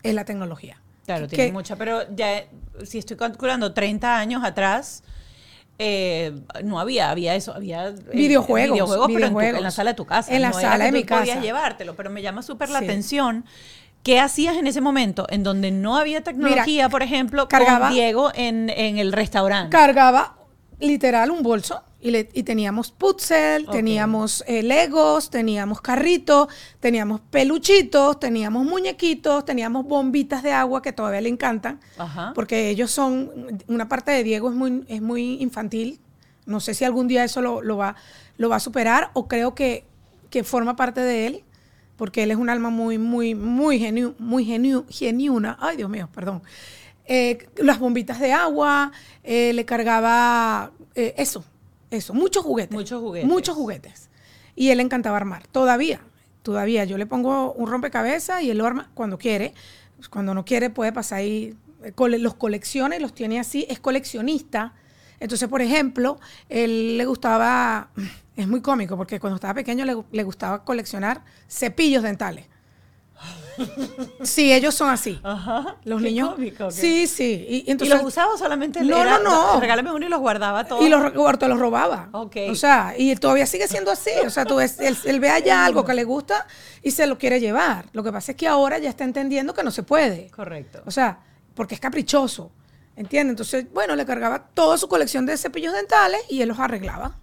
Speaker 2: es la tecnología.
Speaker 1: Claro,
Speaker 2: Que-
Speaker 1: tiene mucha, pero ya, si estoy calculando 30 años atrás, eh, no había, había eso, había eh,
Speaker 2: Videojuegos,
Speaker 1: videojuegos, pero en, tu-
Speaker 2: videojuegos.
Speaker 1: en la sala de tu casa.
Speaker 2: En la
Speaker 1: no
Speaker 2: sala de mi
Speaker 1: tú podías
Speaker 2: casa.
Speaker 1: llevártelo, pero me llama súper la
Speaker 2: Sí.
Speaker 1: atención. ¿Qué hacías en ese momento en donde no había tecnología, por ejemplo,
Speaker 2: cargaba-
Speaker 1: con Diego en, en el restaurante?
Speaker 2: cargaba literal un bolso y, le- y teníamos putzel, teníamos eh, legos, teníamos carritos, teníamos peluchitos, teníamos muñequitos, teníamos bombitas de agua que todavía le encantan,
Speaker 1: Ajá.
Speaker 2: porque ellos son, una parte de Diego es muy, es muy infantil, no sé si algún día eso lo, lo va, lo va a superar o creo que, que forma parte de él. Porque él es un alma muy, muy, muy, genu, muy genu- genuina. Ay, Dios mío, perdón. Eh, las bombitas de agua, eh, le cargaba eh, eso, eso, muchos juguetes.
Speaker 1: Muchos juguetes.
Speaker 2: Muchos juguetes. Y él le encantaba armar. Todavía, todavía. Yo le pongo un rompecabezas y él lo arma cuando quiere. Cuando no quiere puede pasar ahí. Los colecciona y los tiene así. Es coleccionista. Entonces, por ejemplo, él le gustaba, es muy cómico, porque cuando estaba pequeño le, le gustaba coleccionar cepillos dentales. Sí, ellos son así.
Speaker 1: Ajá.
Speaker 2: Los niños.
Speaker 1: cómico.
Speaker 2: Sí, sí. Y, y
Speaker 1: ¿Y
Speaker 2: entonces,
Speaker 1: los usaba solamente
Speaker 2: No,
Speaker 1: era,
Speaker 2: no, no.
Speaker 1: Regálame uno y los guardaba todos.
Speaker 2: y los los robaba.
Speaker 1: Ok.
Speaker 2: O sea, y todavía sigue siendo así. O sea, tú ves, él, él ve allá algo que le gusta y se lo quiere llevar. Lo que pasa es que ahora ya está entendiendo que no se puede.
Speaker 1: Correcto.
Speaker 2: O sea, porque es caprichoso. ¿Entiendes? Entonces, bueno, le cargaba toda su colección de cepillos dentales y él los arreglaba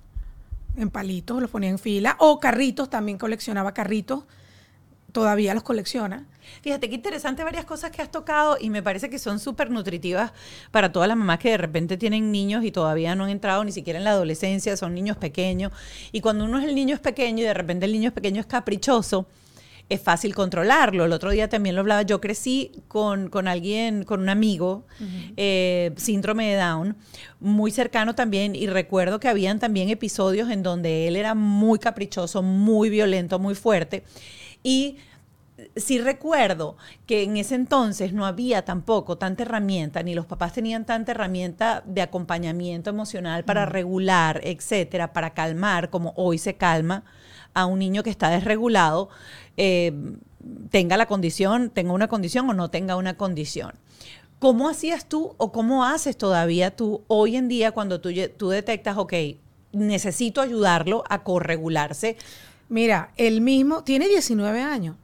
Speaker 2: en palitos, los ponía en fila. O carritos, también coleccionaba carritos. Todavía los colecciona.
Speaker 1: Fíjate qué interesante varias cosas que has tocado y me parece que son súper nutritivas para todas las mamás que de repente tienen niños y todavía no han entrado ni siquiera en la adolescencia, son niños pequeños. Y cuando uno es el niño es pequeño y de repente el niño es pequeño es caprichoso, es fácil controlarlo. El otro día también lo hablaba, yo crecí con, con alguien, con un amigo, eh, síndrome de Down, muy cercano también y recuerdo que habían también episodios en donde él era muy caprichoso, muy violento, muy fuerte. Y sí recuerdo que en ese entonces no había tampoco tanta herramienta, ni los papás tenían tanta herramienta de acompañamiento emocional para regular, etcétera, para calmar, como hoy se calma a un niño que está desregulado, eh, tenga la condición, tenga una condición o no tenga una condición. ¿Cómo hacías tú o cómo haces todavía tú hoy en día cuando tú, tú detectas, ok, necesito ayudarlo a corregularse?
Speaker 2: Mira, el mismo, tiene 19 años.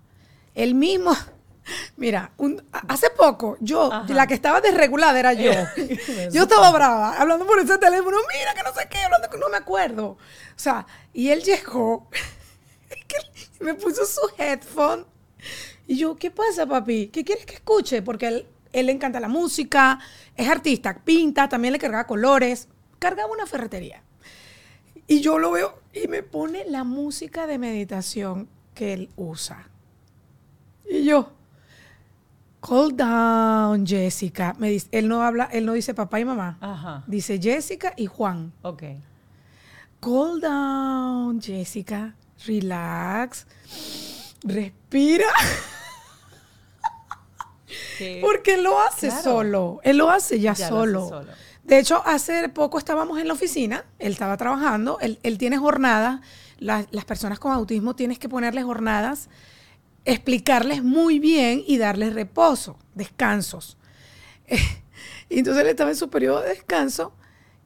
Speaker 2: El mismo, mira, un- hace poco, yo,
Speaker 1: Ajá.
Speaker 2: la que estaba desregulada era yo. yo estaba brava, hablando por ese teléfono, mira que no sé qué, hablando que no me acuerdo. O sea, y él llegó, me puso su headphone. Y yo, ¿qué pasa, papi? ¿Qué quieres que escuche? Porque él, él le encanta la música, es artista, pinta, también le cargaba colores, cargaba una ferretería. Y yo lo veo y me pone la música de meditación que él usa. Y yo, calm down, Jessica. Me dice, él no habla, él no dice papá y mamá.
Speaker 1: Ajá.
Speaker 2: Dice Jessica y Juan.
Speaker 1: Ok.
Speaker 2: Calm down, Jessica. Relax. Respira.
Speaker 1: Que-
Speaker 2: Porque él lo hace
Speaker 1: Claro.
Speaker 2: solo. Él lo hace ya,
Speaker 1: Ya lo
Speaker 2: solo.
Speaker 1: hace solo.
Speaker 2: De hecho, hace poco estábamos en la oficina, él estaba trabajando, él, él tiene jornadas, la- las personas con autismo tienes que ponerles jornadas, explicarles muy bien y darles reposo, descansos. y entonces él estaba en su periodo de descanso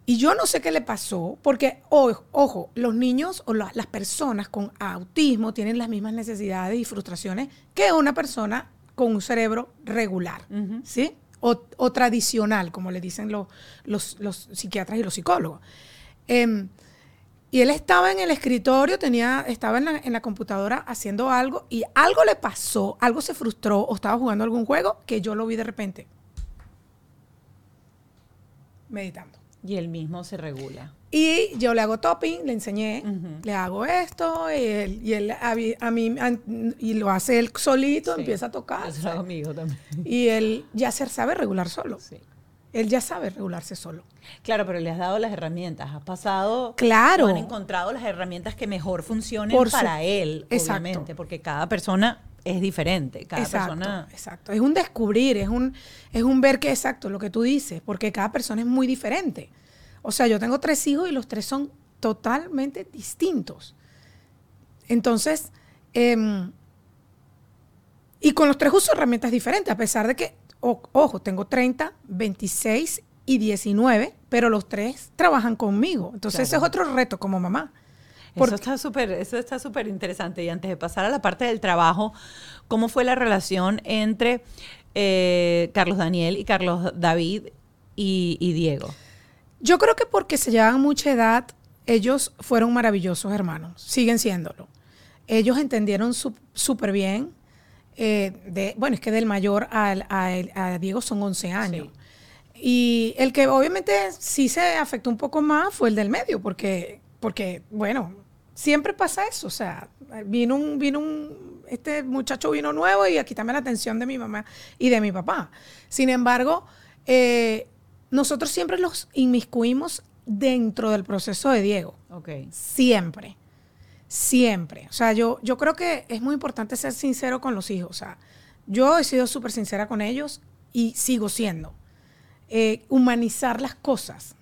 Speaker 2: y yo no sé qué le pasó, porque, ojo, los niños o la- las personas con autismo tienen las mismas necesidades y frustraciones que una persona con un cerebro regular, ¿sí? O, o tradicional, como le dicen los, los, los psiquiatras y los psicólogos. Em, y él estaba en el escritorio, tenía, estaba en la, en la computadora haciendo algo y algo le pasó, algo se frustró o estaba jugando algún juego que yo lo vi de repente meditando.
Speaker 1: Y él mismo se regula.
Speaker 2: Y yo le hago topping, le enseñé, le hago esto, y él, y él a, mí- a mí, a- y lo hace él solito,
Speaker 1: Sí.
Speaker 2: empieza a tocar.
Speaker 1: Eso lo también.
Speaker 2: Y él ya se sabe regular solo.
Speaker 1: Sí.
Speaker 2: Él ya sabe regularse solo.
Speaker 1: Claro, pero le has dado las herramientas. Has pasado.
Speaker 2: Claro.
Speaker 1: Han encontrado las herramientas que mejor funcionen
Speaker 2: Por su-
Speaker 1: para él,
Speaker 2: Exacto.
Speaker 1: obviamente. Porque cada persona es diferente. Cada
Speaker 2: exacto,
Speaker 1: persona.
Speaker 2: exacto. Es un descubrir, es un, es un ver que exacto lo que tú dices, porque cada persona es muy diferente. O sea, yo tengo tres hijos y los tres son totalmente distintos. Entonces, em, y con los tres uso herramientas diferentes, a pesar de que, o- ojo, tengo 30, 26 y 19, pero los tres trabajan conmigo. Entonces, ese es otro reto como mamá.
Speaker 1: Eso
Speaker 2: Porque-
Speaker 1: está súper, eso está súper interesante. Y antes de pasar a la parte del trabajo, ¿cómo fue la relación entre eh, Carlos Daniel y Carlos David y, y Diego?
Speaker 2: Yo creo que porque se llevaban mucha edad, ellos fueron maravillosos hermanos, siguen siéndolo. Ellos entendieron súper bien. eh, de, bueno, es que del mayor al- a Diego son 11 años. Y el que obviamente sí se afectó un poco más fue el del medio, porque, porque bueno, siempre pasa eso. O sea, vino un, vino un, este muchacho vino nuevo y a quitarme la atención de mi mamá y de mi papá. Sin embargo, eh, nosotros siempre los inmiscuimos dentro del proceso de Diego.
Speaker 1: Ok.
Speaker 2: Siempre. Siempre. O sea, yo, yo creo que es muy importante ser sincero con los hijos. O sea, yo he sido súper sincera con ellos y sigo siendo. Eh, humanizar las cosas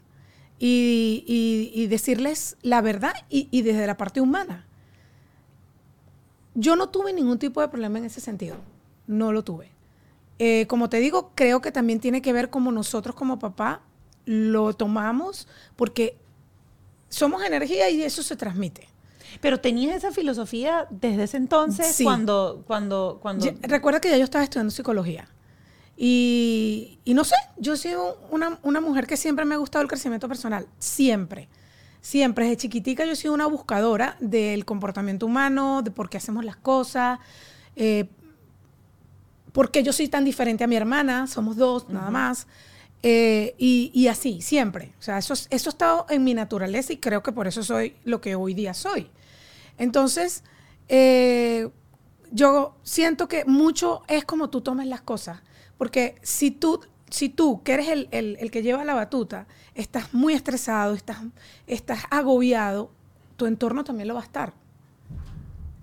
Speaker 2: y, y- y decirles la verdad y, y desde la parte humana. Yo no tuve ningún tipo de problema en ese sentido. No lo tuve. Eh, como te digo, creo que también tiene que ver como nosotros como papá lo tomamos porque somos energía y eso se transmite.
Speaker 1: Pero tenías esa filosofía desde ese entonces
Speaker 2: Sí.
Speaker 1: cuando, cuando, cuando.
Speaker 2: Ya- recuerda que ya yo estaba estudiando psicología. Y, y no sé, yo sido una, una mujer que siempre me ha gustado el crecimiento personal. Siempre. Siempre. Desde chiquitica yo he sido una buscadora del comportamiento humano, de por qué hacemos las cosas, eh, por qué yo soy tan diferente a mi hermana. Somos dos, nada más. Eh, y, y así, siempre. O sea, eso, es- eso ha estado en mi naturaleza y creo que por eso soy lo que hoy día soy. Entonces, eh, yo siento que mucho es como tú tomes las cosas. Porque si tú, si tú que eres el, el- el que lleva la batuta, estás muy estresado, estás, estás agobiado, tu entorno también lo va a estar.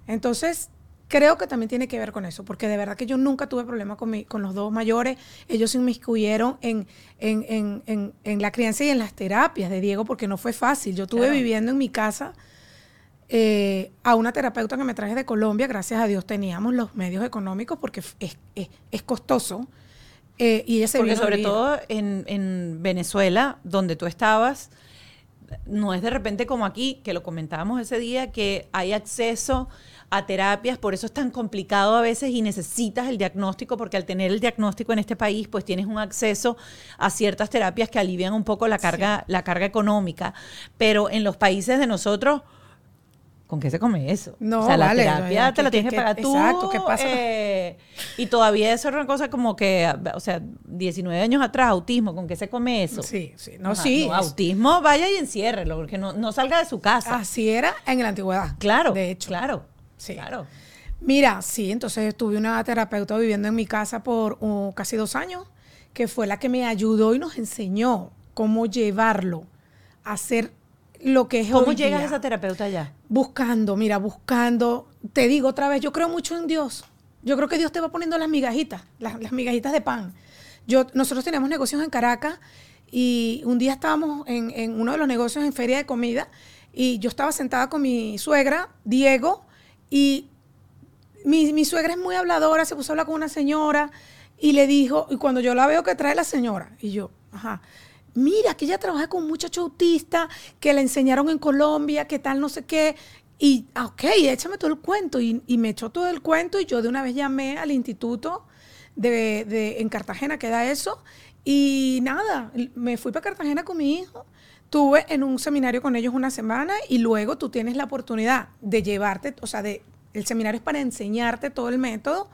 Speaker 2: Entonces, creo que también tiene que ver con eso, porque de verdad que yo nunca tuve problema con, mi- con los dos mayores. Ellos se inmiscuyeron en, en, en, en, en la crianza y en las terapias de Diego, porque no fue fácil. Yo estuve
Speaker 1: Claro.
Speaker 2: viviendo en mi casa eh, a una terapeuta que me traje de Colombia. Gracias a Dios teníamos los medios económicos, porque es, es, es costoso. Eh, y ella se
Speaker 1: Porque sobre todo en, en Venezuela, donde tú estabas, no es de repente como aquí, que lo comentábamos ese día, que hay acceso a terapias, por eso es tan complicado a veces y necesitas el diagnóstico, porque al tener el diagnóstico en este país, pues tienes un acceso a ciertas terapias que alivian un poco la carga, la carga económica. Pero en los países de nosotros, ¿con qué se come eso?
Speaker 2: No,
Speaker 1: o sea, la
Speaker 2: vale,
Speaker 1: terapia te la
Speaker 2: ¿qué-
Speaker 1: tienes que pagar tú.
Speaker 2: exacto, ¿qué pasa?
Speaker 1: eh, y todavía eso era una cosa como que, o sea, 19 años atrás, autismo, ¿con qué se come eso?
Speaker 2: Sí, sí. No,
Speaker 1: Ajá,
Speaker 2: sí.
Speaker 1: no, autismo, vaya y enciérrelo, porque no, no salga de su casa.
Speaker 2: así era en la antigüedad.
Speaker 1: claro,
Speaker 2: De hecho.
Speaker 1: Claro,
Speaker 2: Sí.
Speaker 1: claro.
Speaker 2: Mira, sí, entonces tuve una terapeuta viviendo en mi casa por uh, casi dos años, que fue la que me ayudó y nos enseñó cómo llevarlo a hacer lo que es
Speaker 1: ¿Cómo
Speaker 2: hoy
Speaker 1: llegas a esa terapeuta allá?
Speaker 2: Buscando, mira, buscando. Te digo otra vez, yo creo mucho en Dios. Yo creo que Dios te va poniendo las migajitas, las, las migajitas de pan. Yo, nosotros teníamos negocios en Caracas y un día estábamos en, en uno de los negocios en feria de comida y yo estaba sentada con mi suegra, Diego, y mi, mi suegra es muy habladora, se puso a hablar con una señora y le dijo, y cuando yo la veo que trae la señora, y yo, ajá, mira, que ella trabaja con un muchacho autista que le enseñaron en Colombia, que tal, no sé qué. Y, ah, ok, échame todo el cuento. Y, y me echó todo el cuento y yo de una vez llamé al instituto de, en Cartagena queda eso. Y nada, me fui para Cartagena con mi hijo. Tuve en un seminario con ellos una semana y luego tú tienes la oportunidad de llevarte, o sea, de, el seminario es para enseñarte todo el método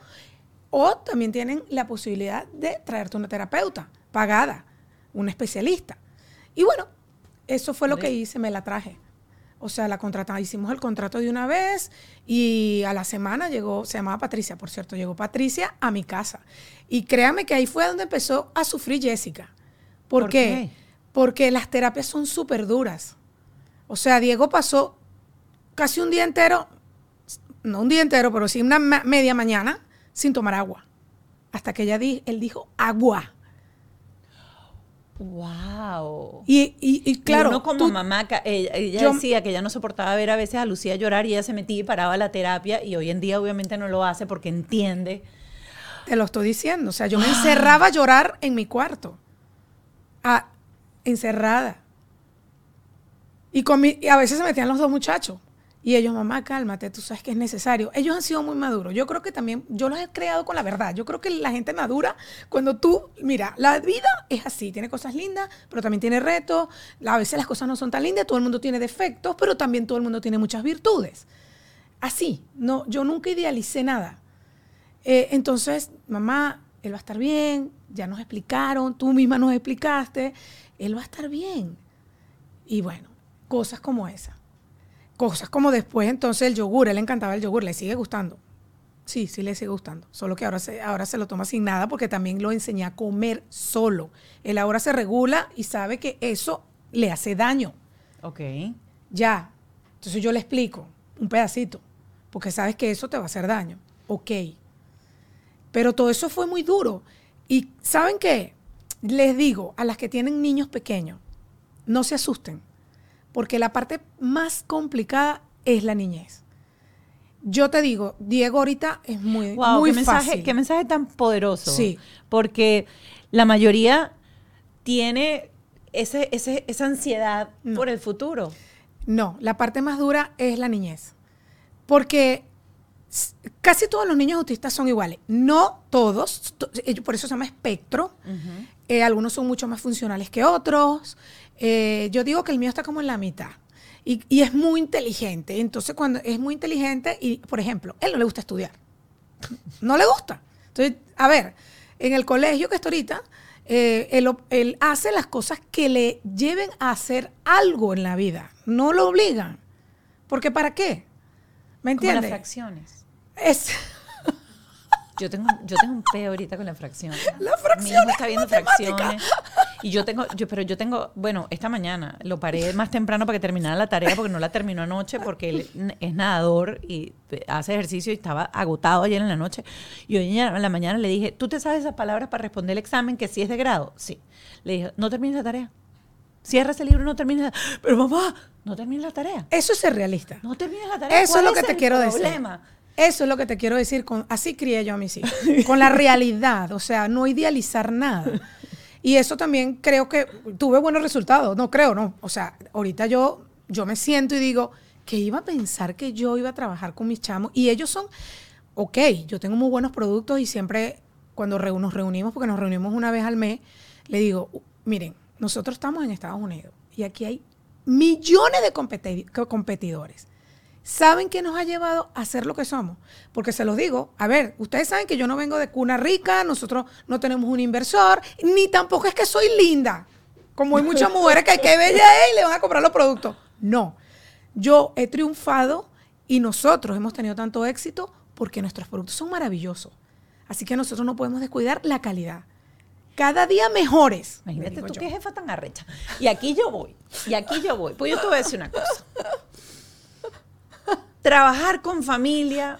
Speaker 2: o también tienen la posibilidad de traerte una terapeuta pagada, un especialista. Y bueno, eso fue lo que hice, me la traje. O sea, la contratamos, hicimos el contrato de una vez y a la semana llegó, se llamaba Patricia, por cierto, llegó Patricia a mi casa. Y créame que ahí fue donde empezó a sufrir Jessica. ¿Por,
Speaker 1: ¿Por
Speaker 2: qué?
Speaker 1: qué?
Speaker 2: Porque las terapias son súper duras. O sea, Diego pasó casi un día entero, no un día entero, pero sí una media mañana sin tomar agua. Hasta que ella di- él dijo agua.
Speaker 1: Wow.
Speaker 2: Y, y- y claro,
Speaker 1: uno como
Speaker 2: tú-
Speaker 1: mamá, ca- ella, ella
Speaker 2: yo-
Speaker 1: decía que ella no soportaba ver a veces a Lucía llorar y ella se metía y paraba la terapia y hoy en día obviamente no lo hace porque entiende.
Speaker 2: Te lo estoy diciendo. O sea, yo me encerraba a llorar en mi cuarto. A- encerrada. Y, con mi- y a veces se metían los dos muchachos. Y ellos, mamá, cálmate, tú sabes que es necesario. Ellos han sido muy maduros. Yo creo que también, yo los he creado con la verdad. Yo creo que la gente madura cuando tú, mira, la vida es así, tiene cosas lindas, pero también tiene retos. A veces las cosas no son tan lindas, todo el mundo tiene defectos, pero también todo el mundo tiene muchas virtudes. Así, no, yo nunca idealicé nada. Eh, entonces, mamá, él va a estar bien, ya nos explicaron, tú misma nos explicaste, él va a estar bien. Y bueno, cosas como esa. Cosas como después, entonces el yogur, él le encantaba el yogur, le sigue gustando. Sí, sí le sigue gustando. Solo que ahora se, ahora se lo toma sin nada porque también lo enseñé a comer solo. Él ahora se regula y sabe que eso le hace daño.
Speaker 1: Ok.
Speaker 2: Ya. Entonces yo le explico un pedacito, porque sabes que eso te va a hacer daño. Ok. Pero todo eso fue muy duro. Y ¿saben qué? Les digo a las que tienen niños pequeños, no se asusten, porque la parte más complicada es la niñez. Yo te digo, Diego ahorita es muy,
Speaker 1: Wow,
Speaker 2: muy
Speaker 1: qué mensaje,
Speaker 2: fácil.
Speaker 1: qué mensaje tan poderoso.
Speaker 2: Sí.
Speaker 1: Porque la mayoría tiene ese, ese, esa ansiedad
Speaker 2: No.
Speaker 1: por el futuro.
Speaker 2: No, la parte más dura es la niñez. Porque casi todos los niños autistas son iguales. No todos, por eso se llama espectro. Eh, algunos son mucho más funcionales que otros. Eh, yo digo que el mío está como en la mitad. Y, y es muy inteligente. Entonces, cuando es muy inteligente, y por ejemplo, él no le gusta estudiar. No le gusta. Entonces, a ver, en el colegio que está ahorita, eh, él, él hace las cosas que le lleven a hacer algo en la vida. No lo obligan. Porque ¿para qué? ¿Me
Speaker 1: Como las
Speaker 2: entiendes?
Speaker 1: fracciones.
Speaker 2: Es,
Speaker 1: Yo tengo, yo tengo un peo ahorita con las fracciones.
Speaker 2: Las
Speaker 1: Mi
Speaker 2: fracciones
Speaker 1: hijo está viendo fracciones. Y yo tengo, yo, pero yo tengo, bueno, esta mañana lo paré más temprano para que terminara la tarea porque no la terminó anoche porque él es nadador y hace ejercicio y estaba agotado ayer en la noche. Y hoy en la mañana le dije, ¿tú te sabes esas palabras para responder el examen que sí es de grado? Sí. Le dije, no termines la tarea. Cierra ese libro, no termines la Pero mamá, no termines la tarea.
Speaker 2: eso es ser realista.
Speaker 1: No termines la tarea.
Speaker 2: Eso es
Speaker 1: ¿Cuál
Speaker 2: lo que te
Speaker 1: el
Speaker 2: quiero decir. Eso es lo que te quiero decir. Con, así crié yo a mis hijos. Con la realidad. O sea, no idealizar nada. Y eso también creo que tuve buenos resultados. No creo, no. O sea, ahorita yo, yo me siento y digo que iba a pensar que yo iba a trabajar con mis chamos. Y ellos son, ok, yo tengo muy buenos productos y siempre cuando nos reunimos, porque nos reunimos una vez al mes, le digo, "Uh, miren, nosotros estamos en Estados Unidos y aquí hay millones de competi- co- competidores. ¿Saben qué nos ha llevado a ser lo que somos? Porque se los digo, a ver, ustedes saben que yo no vengo de cuna rica, nosotros no tenemos un inversor, ni tampoco es que soy linda, como hay muchas mujeres que hay que bella y le van a comprar los productos. No, yo he triunfado y nosotros hemos tenido tanto éxito porque nuestros productos son maravillosos. Así que nosotros no podemos descuidar la calidad. Cada día mejores.
Speaker 1: Imagínate tú
Speaker 2: yo.
Speaker 1: qué jefa tan arrecha. Y aquí yo voy. Y aquí yo voy. Pues yo te voy a decir una cosa. Trabajar con familia,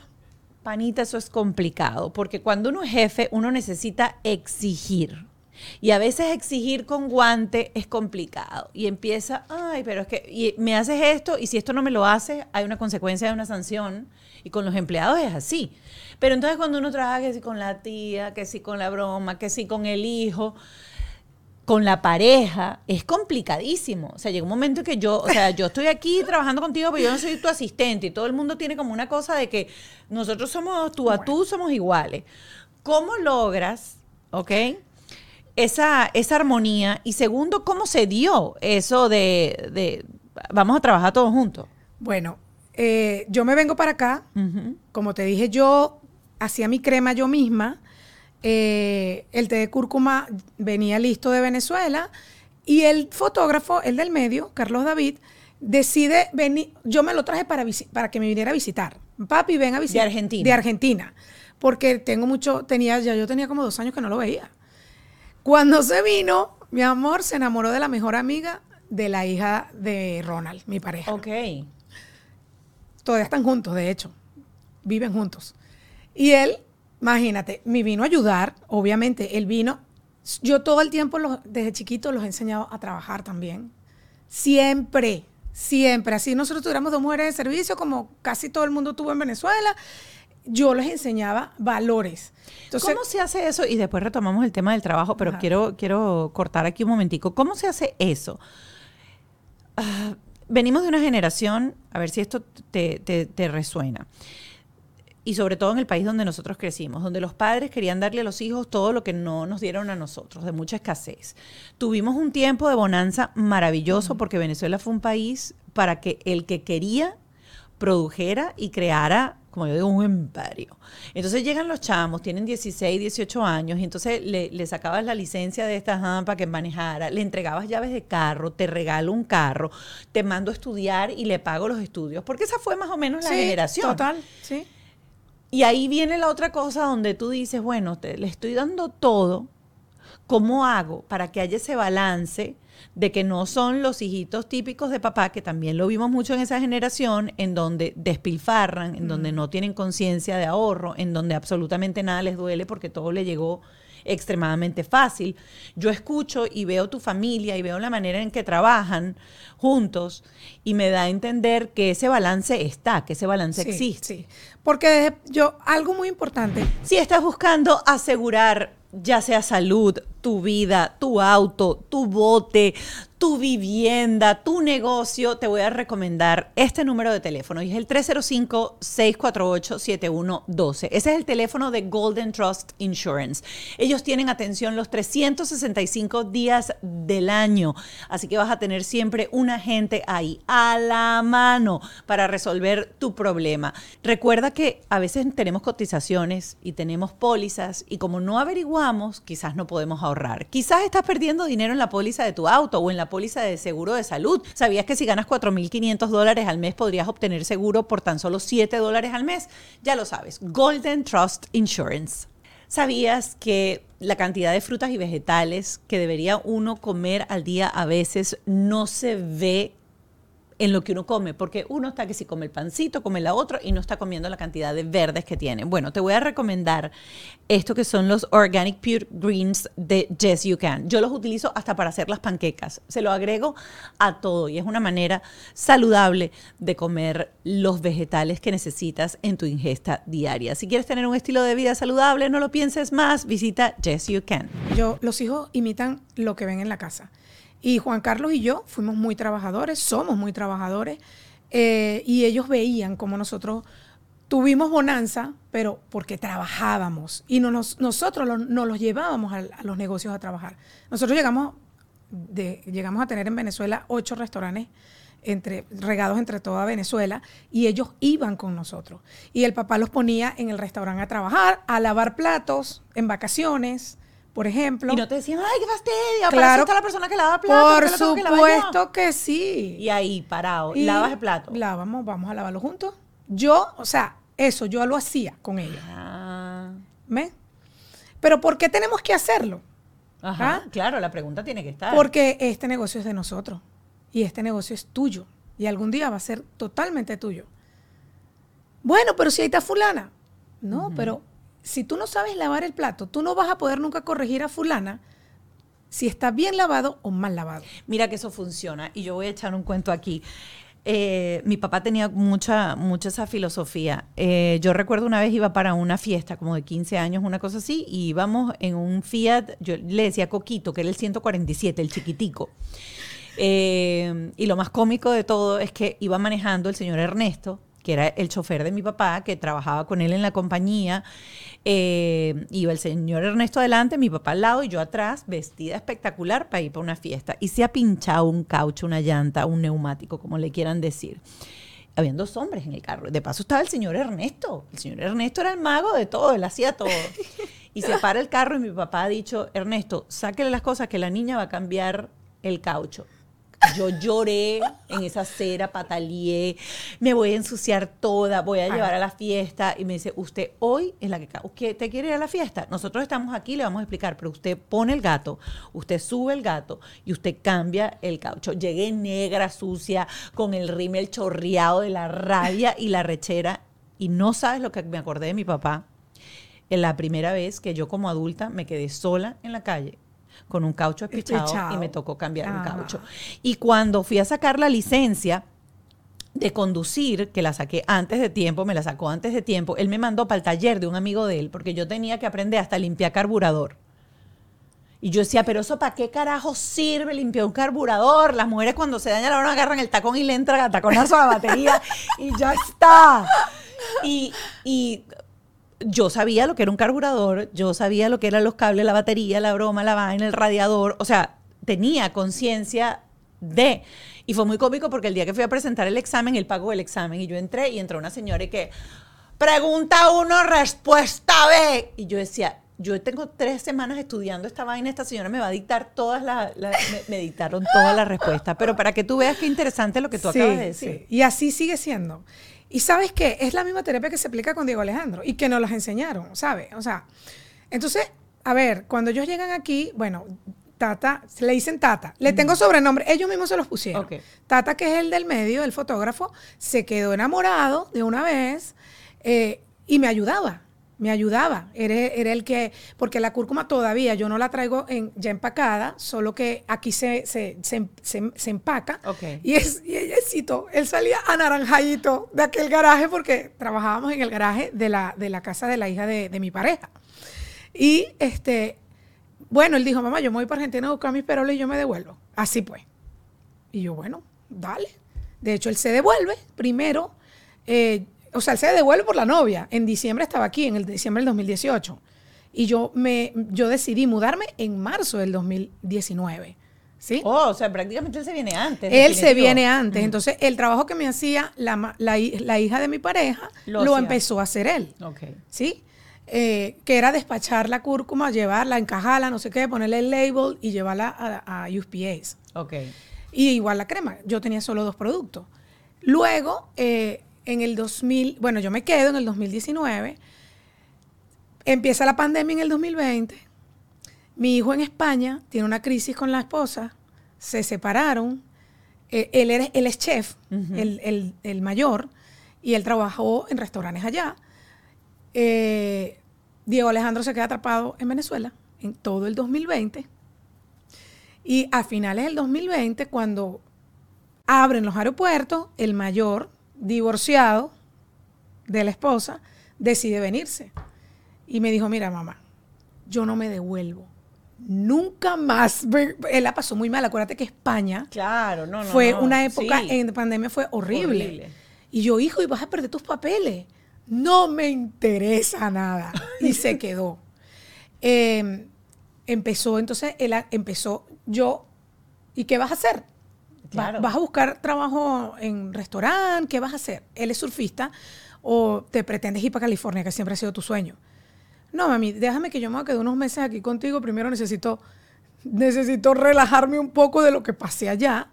Speaker 1: panita, eso es complicado. Porque cuando uno es jefe, uno necesita exigir. Y a veces exigir con guante es complicado. Y empieza, ay, pero es que y me haces esto y si esto no me lo haces, hay una consecuencia de una sanción. Y con los empleados es así. Pero entonces cuando uno trabaja que si con la tía, que si con la broma, que si con el hijo, con la pareja es complicadísimo. O sea, llega un momento que yo, o sea, yo estoy aquí trabajando contigo, pero yo no soy tu asistente y todo el mundo tiene como una cosa de que nosotros somos tú a tú, somos iguales. ¿cómo logras, ok? Esa, esa armonía. Y segundo, ¿cómo se dio eso de, de vamos a trabajar todos juntos?
Speaker 2: Bueno, eh, yo me vengo para acá. Como te dije, yo hacía mi crema yo misma. Eh, el té de cúrcuma venía listo de Venezuela. Y el fotógrafo, el del medio, Carlos David, decide venir. Yo me lo traje para, para que me viniera a visitar. Papi, ven a visitar.
Speaker 1: De Argentina.
Speaker 2: De Argentina. Porque tengo mucho, tenía, ya yo tenía como dos años que no lo veía. Cuando se vino, mi amor se enamoró de la mejor amiga de la hija de Ronald, mi pareja.
Speaker 1: Ok.
Speaker 2: Todavía están juntos, de hecho. Viven juntos. Y él, imagínate, me vino a ayudar, obviamente. Él vino. Yo todo el tiempo, los- desde chiquito, los he enseñado a trabajar también. Siempre, siempre. Así nosotros tuviéramos dos mujeres de servicio, como casi todo el mundo tuvo en Venezuela. Yo les enseñaba valores. Entonces,
Speaker 1: ¿Cómo se hace eso? Y después retomamos el tema del trabajo, pero
Speaker 2: Ajá.
Speaker 1: quiero, quiero cortar aquí un momentico. ¿Cómo se hace eso? Ah, venimos de una generación, a ver si esto te, te- te resuena. Y sobre todo en el país donde nosotros crecimos, donde los padres querían darle a los hijos todo lo que no nos dieron a nosotros, de mucha escasez. Tuvimos un tiempo de bonanza maravilloso porque Venezuela fue un país para que el que quería produjera y creara, como yo digo, un imperio. Entonces llegan los chamos, tienen 16, 18 años, y entonces le, le sacabas la licencia de esta para que manejara, le entregabas llaves de carro, te regalo un carro, te mando a estudiar y le pago los estudios, porque esa fue más o menos la
Speaker 2: sí,
Speaker 1: generación.
Speaker 2: Total, sí.
Speaker 1: Y ahí viene la otra cosa donde tú dices, bueno, te, le estoy dando todo, ¿cómo hago para que haya ese balance de que no son los hijitos típicos de papá, que también lo vimos mucho en esa generación, en donde despilfarran, en donde no tienen conciencia de ahorro, en donde absolutamente nada les duele porque todo le llegó extremadamente fácil. Yo escucho y veo tu familia y veo la manera en que trabajan juntos y me da a entender que ese balance está, que ese balance
Speaker 2: Sí,
Speaker 1: existe.
Speaker 2: sí. Porque yo, algo muy importante,
Speaker 1: Si estás buscando asegurar ya sea salud, tu vida, tu auto, tu bote, tu vivienda, tu negocio, te voy a recomendar este número de teléfono y es el 305-648-7112. Ese es el teléfono de Golden Trust Insurance. Ellos tienen atención los 365 días del año, así que vas a tener siempre un agente ahí a la mano para resolver tu problema. Recuerda que a veces tenemos cotizaciones y tenemos pólizas y como no averiguamos, quizás no podemos ahorrar. Quizás estás perdiendo dinero en la póliza de tu auto o en la póliza de seguro de salud. ¿Sabías que si ganas 4.500 dólares al mes podrías obtener seguro por tan solo 7 dólares al mes? Ya lo sabes, Golden Trust Insurance. ¿Sabías que la cantidad de frutas y vegetales que debería uno comer al día a veces no se ve en lo que uno come, porque uno está que si come el pancito, come la otra y no está comiendo la cantidad de verdes que tiene. Bueno, te voy a recomendar esto que son los Organic Pure Greens de Yes You Can. Yo los utilizo hasta para hacer las panquecas. Se lo agrego a todo y es una manera saludable de comer los vegetales que necesitas en tu ingesta diaria. Si quieres tener un estilo de vida saludable, no lo pienses más, visita Yes You Can.
Speaker 2: yo, los hijos imitan lo que ven en la casa. Y Juan Carlos y yo fuimos muy trabajadores, somos muy trabajadores, eh, y ellos veían como nosotros tuvimos bonanza, pero porque trabajábamos y no nos, nosotros nos los llevábamos a, los negocios a trabajar. Nosotros llegamos, llegamos a tener en Venezuela ocho restaurantes entre, regados entre toda Venezuela y ellos iban con nosotros. Y el papá los ponía en el restaurante a trabajar, a lavar platos, en vacaciones, por ejemplo.
Speaker 1: Y no te decían, ay, qué fastidio, para
Speaker 2: Claro.
Speaker 1: está la persona que lava platos.
Speaker 2: Por
Speaker 1: ¿por qué lo tengo que lavar yo?"
Speaker 2: supuesto que sí.
Speaker 1: Y ahí, parado,
Speaker 2: Y
Speaker 1: lavas el plato.
Speaker 2: Lavamos, vamos a lavarlo juntos. Yo, o sea, eso yo lo hacía con ella.
Speaker 1: Ah.
Speaker 2: Pero ¿por qué tenemos que hacerlo?
Speaker 1: ajá,
Speaker 2: ¿Ah?
Speaker 1: claro, la pregunta tiene que estar.
Speaker 2: Porque este negocio es de nosotros y este negocio es tuyo y algún día va a ser totalmente tuyo. Bueno, pero si ahí está fulana. No, pero si tú no sabes lavar el plato, tú no vas a poder nunca corregir a fulana si está bien lavado o mal lavado.
Speaker 1: Mira que eso funciona. Y yo voy a echar un cuento aquí. Eh, mi papá tenía mucha, mucha esa filosofía. Eh, yo recuerdo una vez iba para una fiesta, como de 15 años, una cosa así, y íbamos en un Fiat, yo le decía Coquito, que era el 147, el chiquitico. Eh, y lo más cómico de todo es que iba manejando el señor Ernesto, que era el chofer de mi papá, que trabajaba con él en la compañía. Eh, iba el señor Ernesto adelante, mi papá al lado y yo atrás, vestida espectacular para ir para una fiesta. Y se ha pinchado un caucho, una llanta, un neumático, como le quieran decir. Habían dos hombres en el carro. De paso estaba el señor Ernesto. El señor Ernesto era el mago de todo, él hacía todo. Y se para el carro y mi papá ha dicho, Ernesto, sáquele las cosas que la niña va a cambiar el caucho. Yo lloré en esa acera, pataleé, me voy a ensuciar toda, voy a llevar a la fiesta. Y me dice, usted hoy es la que... ¿Usted te quiere ir a la fiesta? Nosotros estamos aquí, le vamos a explicar, pero usted pone el gato, usted sube el gato y usted cambia el caucho. Llegué negra, sucia, con el rímel chorreado de la rabia y la rechera. Y no sabes lo que me acordé de mi papá. En la primera vez que yo como adulta me quedé sola en la calle con un caucho espichado,
Speaker 2: Espichado.
Speaker 1: y me tocó cambiar un
Speaker 2: Ah.
Speaker 1: caucho. Y cuando fui a sacar la licencia de conducir, que la saqué antes de tiempo, me la sacó antes de tiempo, él me mandó para el taller de un amigo de él, porque yo tenía que aprender hasta limpiar carburador. Y yo decía, pero eso para qué carajo sirve limpiar un carburador? Las mujeres cuando se daña la hora agarran el tacón y le entran a taconazo a la batería y ya está. Y, y yo sabía lo que era un carburador, yo sabía lo que eran los cables, la batería, la broma, la vaina, el radiador, o sea, tenía conciencia de. Y fue muy cómico porque el día que fui a presentar el examen, él pagó el examen y yo entré y entró una señora y que, pregunta uno, respuesta B. Y yo decía, yo tengo tres semanas estudiando esta vaina, esta señora me va a dictar todas las, las- me, me dictaron todas las respuestas. Pero para que tú veas qué interesante lo que tú
Speaker 2: Sí,
Speaker 1: acabas de decir.
Speaker 2: sí. Y así sigue siendo. Y sabes qué, es la misma terapia que se aplica con Diego Alejandro y que nos las enseñaron, ¿sabes? O sea, entonces, a ver, cuando ellos llegan aquí, bueno, Tata, le dicen Tata, le tengo sobrenombre, ellos mismos se los pusieron. Tata, que es el del medio, el fotógrafo, se quedó enamorado de una vez eh, y me ayudaba. Me ayudaba, era, era el que, porque la cúrcuma todavía yo no la traigo en, ya empacada, solo que aquí se, se, se, se- empaca.
Speaker 1: Ok.
Speaker 2: Y, es, y ellecito, él salía anaranjadito de aquel garaje porque trabajábamos en el garaje de la, de la casa de la hija de, de mi pareja. Y este, bueno, él dijo, mamá, yo me voy para Argentina a buscar mis peroles y yo me devuelvo. Así pues. Y yo, bueno, dale. De hecho, él se devuelve primero. eh, o sea, él se devuelve por la novia. En diciembre estaba aquí, en el diciembre del 2018. Y yo, me, yo decidí mudarme en marzo del 2019. ¿Sí?
Speaker 1: Oh, o sea, prácticamente él se viene antes.
Speaker 2: Él se viene antes. Entonces, el trabajo que me hacía la, la la hija de mi pareja,
Speaker 1: Lo
Speaker 2: empezó a hacer él.
Speaker 1: Ok.
Speaker 2: ¿Sí? Eh, que era despachar la cúrcuma, llevarla, encajarla, no sé qué, ponerle el label y llevarla a, a USPS.
Speaker 1: Ok.
Speaker 2: Y igual la crema. Yo tenía solo dos productos. Luego, eh, en el 2000, bueno, yo me quedo en el 2019. Empieza la pandemia en el 2020. Mi hijo en España tiene una crisis con la esposa. Se separaron. Eh, él, era- él es chef, el, el- el mayor, y él trabajó en restaurantes allá. Eh, Diego Alejandro se queda atrapado en Venezuela en todo el 2020. Y a finales del 2020, cuando abren los aeropuertos, el mayor, divorciado de la esposa, decide venirse. Y me dijo, mira mamá, yo no me devuelvo. Nunca más. Él la pasó muy mal. Acuérdate que España
Speaker 1: Claro, no, no.
Speaker 2: fue
Speaker 1: no.
Speaker 2: una época
Speaker 1: Sí.
Speaker 2: en pandemia fue horrible.
Speaker 1: Horrible.
Speaker 2: Y yo, hijo, y vas a perder tus papeles. No me interesa nada. Y se quedó. Eh, empezó, entonces, él empezó yo, ¿y qué vas a hacer?
Speaker 1: Claro.
Speaker 2: ¿Vas a buscar trabajo en restaurante? ¿Qué vas a hacer? Él es surfista o te pretendes ir para California, que siempre ha sido tu sueño. No, mami, déjame que yo me quedar unos meses aquí contigo. Primero necesito, necesito relajarme un poco de lo que pasé allá.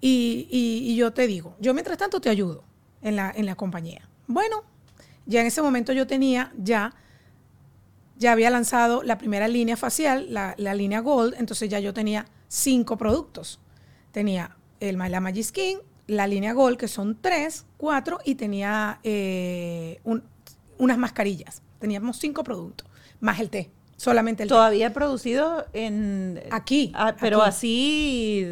Speaker 2: Y, y- y yo te digo, yo mientras tanto te ayudo en la, en la compañía. Bueno, ya en ese momento yo tenía ya, ya había lanzado la primera línea facial, la, la línea Gold, entonces ya yo tenía cinco productos. Tenía el la Magic Skin, la línea Gold, que son tres, cuatro, y tenía eh, un- unas mascarillas. Teníamos cinco productos, más el té, solamente el té.
Speaker 1: ¿Todavía producido en...
Speaker 2: Aquí,
Speaker 1: Ah, pero
Speaker 2: aquí.
Speaker 1: así,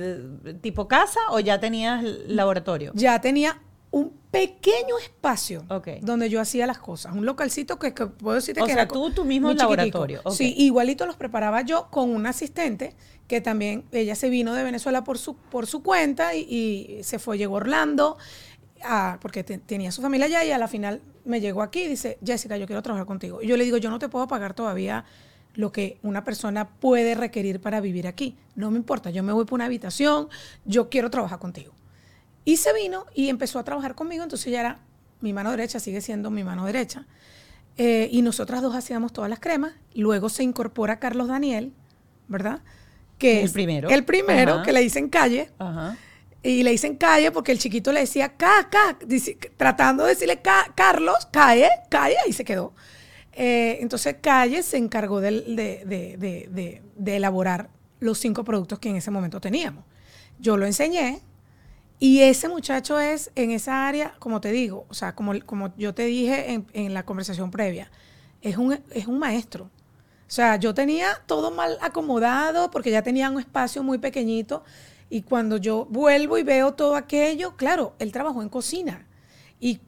Speaker 1: tipo casa o ya tenías laboratorio?
Speaker 2: ya tenía un pequeño espacio donde yo hacía las cosas. Un localcito que, que puedo decirte
Speaker 1: O
Speaker 2: que
Speaker 1: sea,
Speaker 2: era
Speaker 1: tú- tú mismo laboratorio.
Speaker 2: Sí, igualito los preparaba yo con una asistente que también, ella se vino de Venezuela por su, por su cuenta y, y se fue, llegó a Orlando. a- porque te- tenía su familia allá y a la final me llegó aquí y dice, Jessica, yo quiero trabajar contigo. Y yo le digo, yo no te puedo pagar todavía lo que una persona puede requerir para vivir aquí. No me importa, yo me voy por una habitación, yo quiero trabajar contigo. Y se vino y empezó a trabajar conmigo, entonces ya era mi mano derecha, sigue siendo mi mano derecha. Eh, y nosotras dos hacíamos todas las cremas. Luego se incorpora Carlos Daniel, ¿verdad? Que
Speaker 1: El
Speaker 2: es
Speaker 1: primero.
Speaker 2: El primero,
Speaker 1: Ajá.
Speaker 2: que le dicen calle.
Speaker 1: Ajá.
Speaker 2: Y le dicen calle porque el chiquito le decía ca, ca, dice- tratando de decirle "Ca- Carlos, calle, calle, y se quedó. Eh, entonces Calle se encargó de- de- de- de elaborar los cinco productos que en ese momento teníamos. Yo lo enseñé y ese muchacho es en esa área, como te digo, o sea, como, como yo te dije en, la conversación previa, es un, es un maestro. O sea, yo tenía todo mal acomodado porque ya tenía un espacio muy pequeñito y cuando yo vuelvo y veo todo aquello, claro, él trabajó en cocina y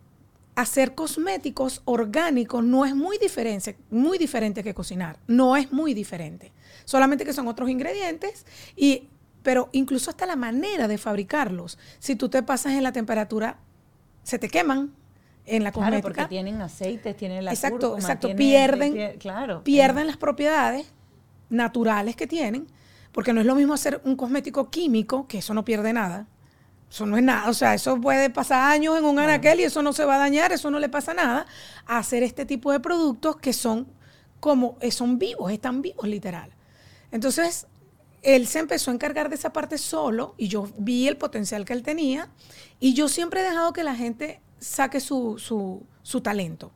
Speaker 2: hacer cosméticos orgánicos no es muy diferente, muy diferente que cocinar, no es muy diferente, solamente que son otros ingredientes y pero incluso hasta la manera de fabricarlos, si tú te pasas en la temperatura se te queman en la
Speaker 1: Claro,
Speaker 2: cosmética.
Speaker 1: porque tienen aceites, tienen la
Speaker 2: Exacto,
Speaker 1: cúrcuma,
Speaker 2: exacto.
Speaker 1: tienen-
Speaker 2: Pierden,
Speaker 1: pie- claro.
Speaker 2: pierden las propiedades naturales que tienen, porque no es lo mismo hacer un cosmético químico, que eso no pierde nada. Eso no es nada, o sea, eso puede pasar años en un anaquel y eso no se va a dañar, eso no le pasa nada. A hacer este tipo de productos que son como, eh, son vivos, están vivos literal. Entonces, él se empezó a encargar de esa parte solo y yo vi el potencial que él tenía y yo siempre he dejado que la gente saque su, su, su talento.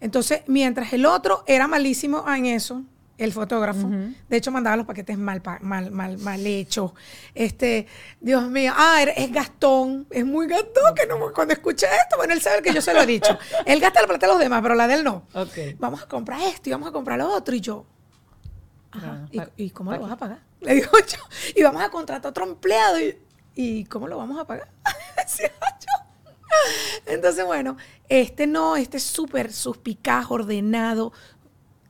Speaker 2: Entonces, mientras el otro era malísimo en eso, el fotógrafo, de hecho mandaba los paquetes mal, mal, mal, mal hechos. Este, Dios mío, ah, era- es Gastón, es muy Gastón, que no, cuando escuché esto, bueno, él sabe que yo se lo he dicho. Él gasta la plata de los demás, pero la de él no.
Speaker 1: Ok.
Speaker 2: Vamos a comprar esto y vamos a comprar lo otro. Y yo, Ajá.
Speaker 1: Ah,
Speaker 2: ¿Y, cómo lo vas a pagar? Le digo yo. Y vamos a contratar otro empleado. ¿Y, y cómo lo vamos a pagar? Entonces, bueno, este no, este es súper suspicaz, ordenado.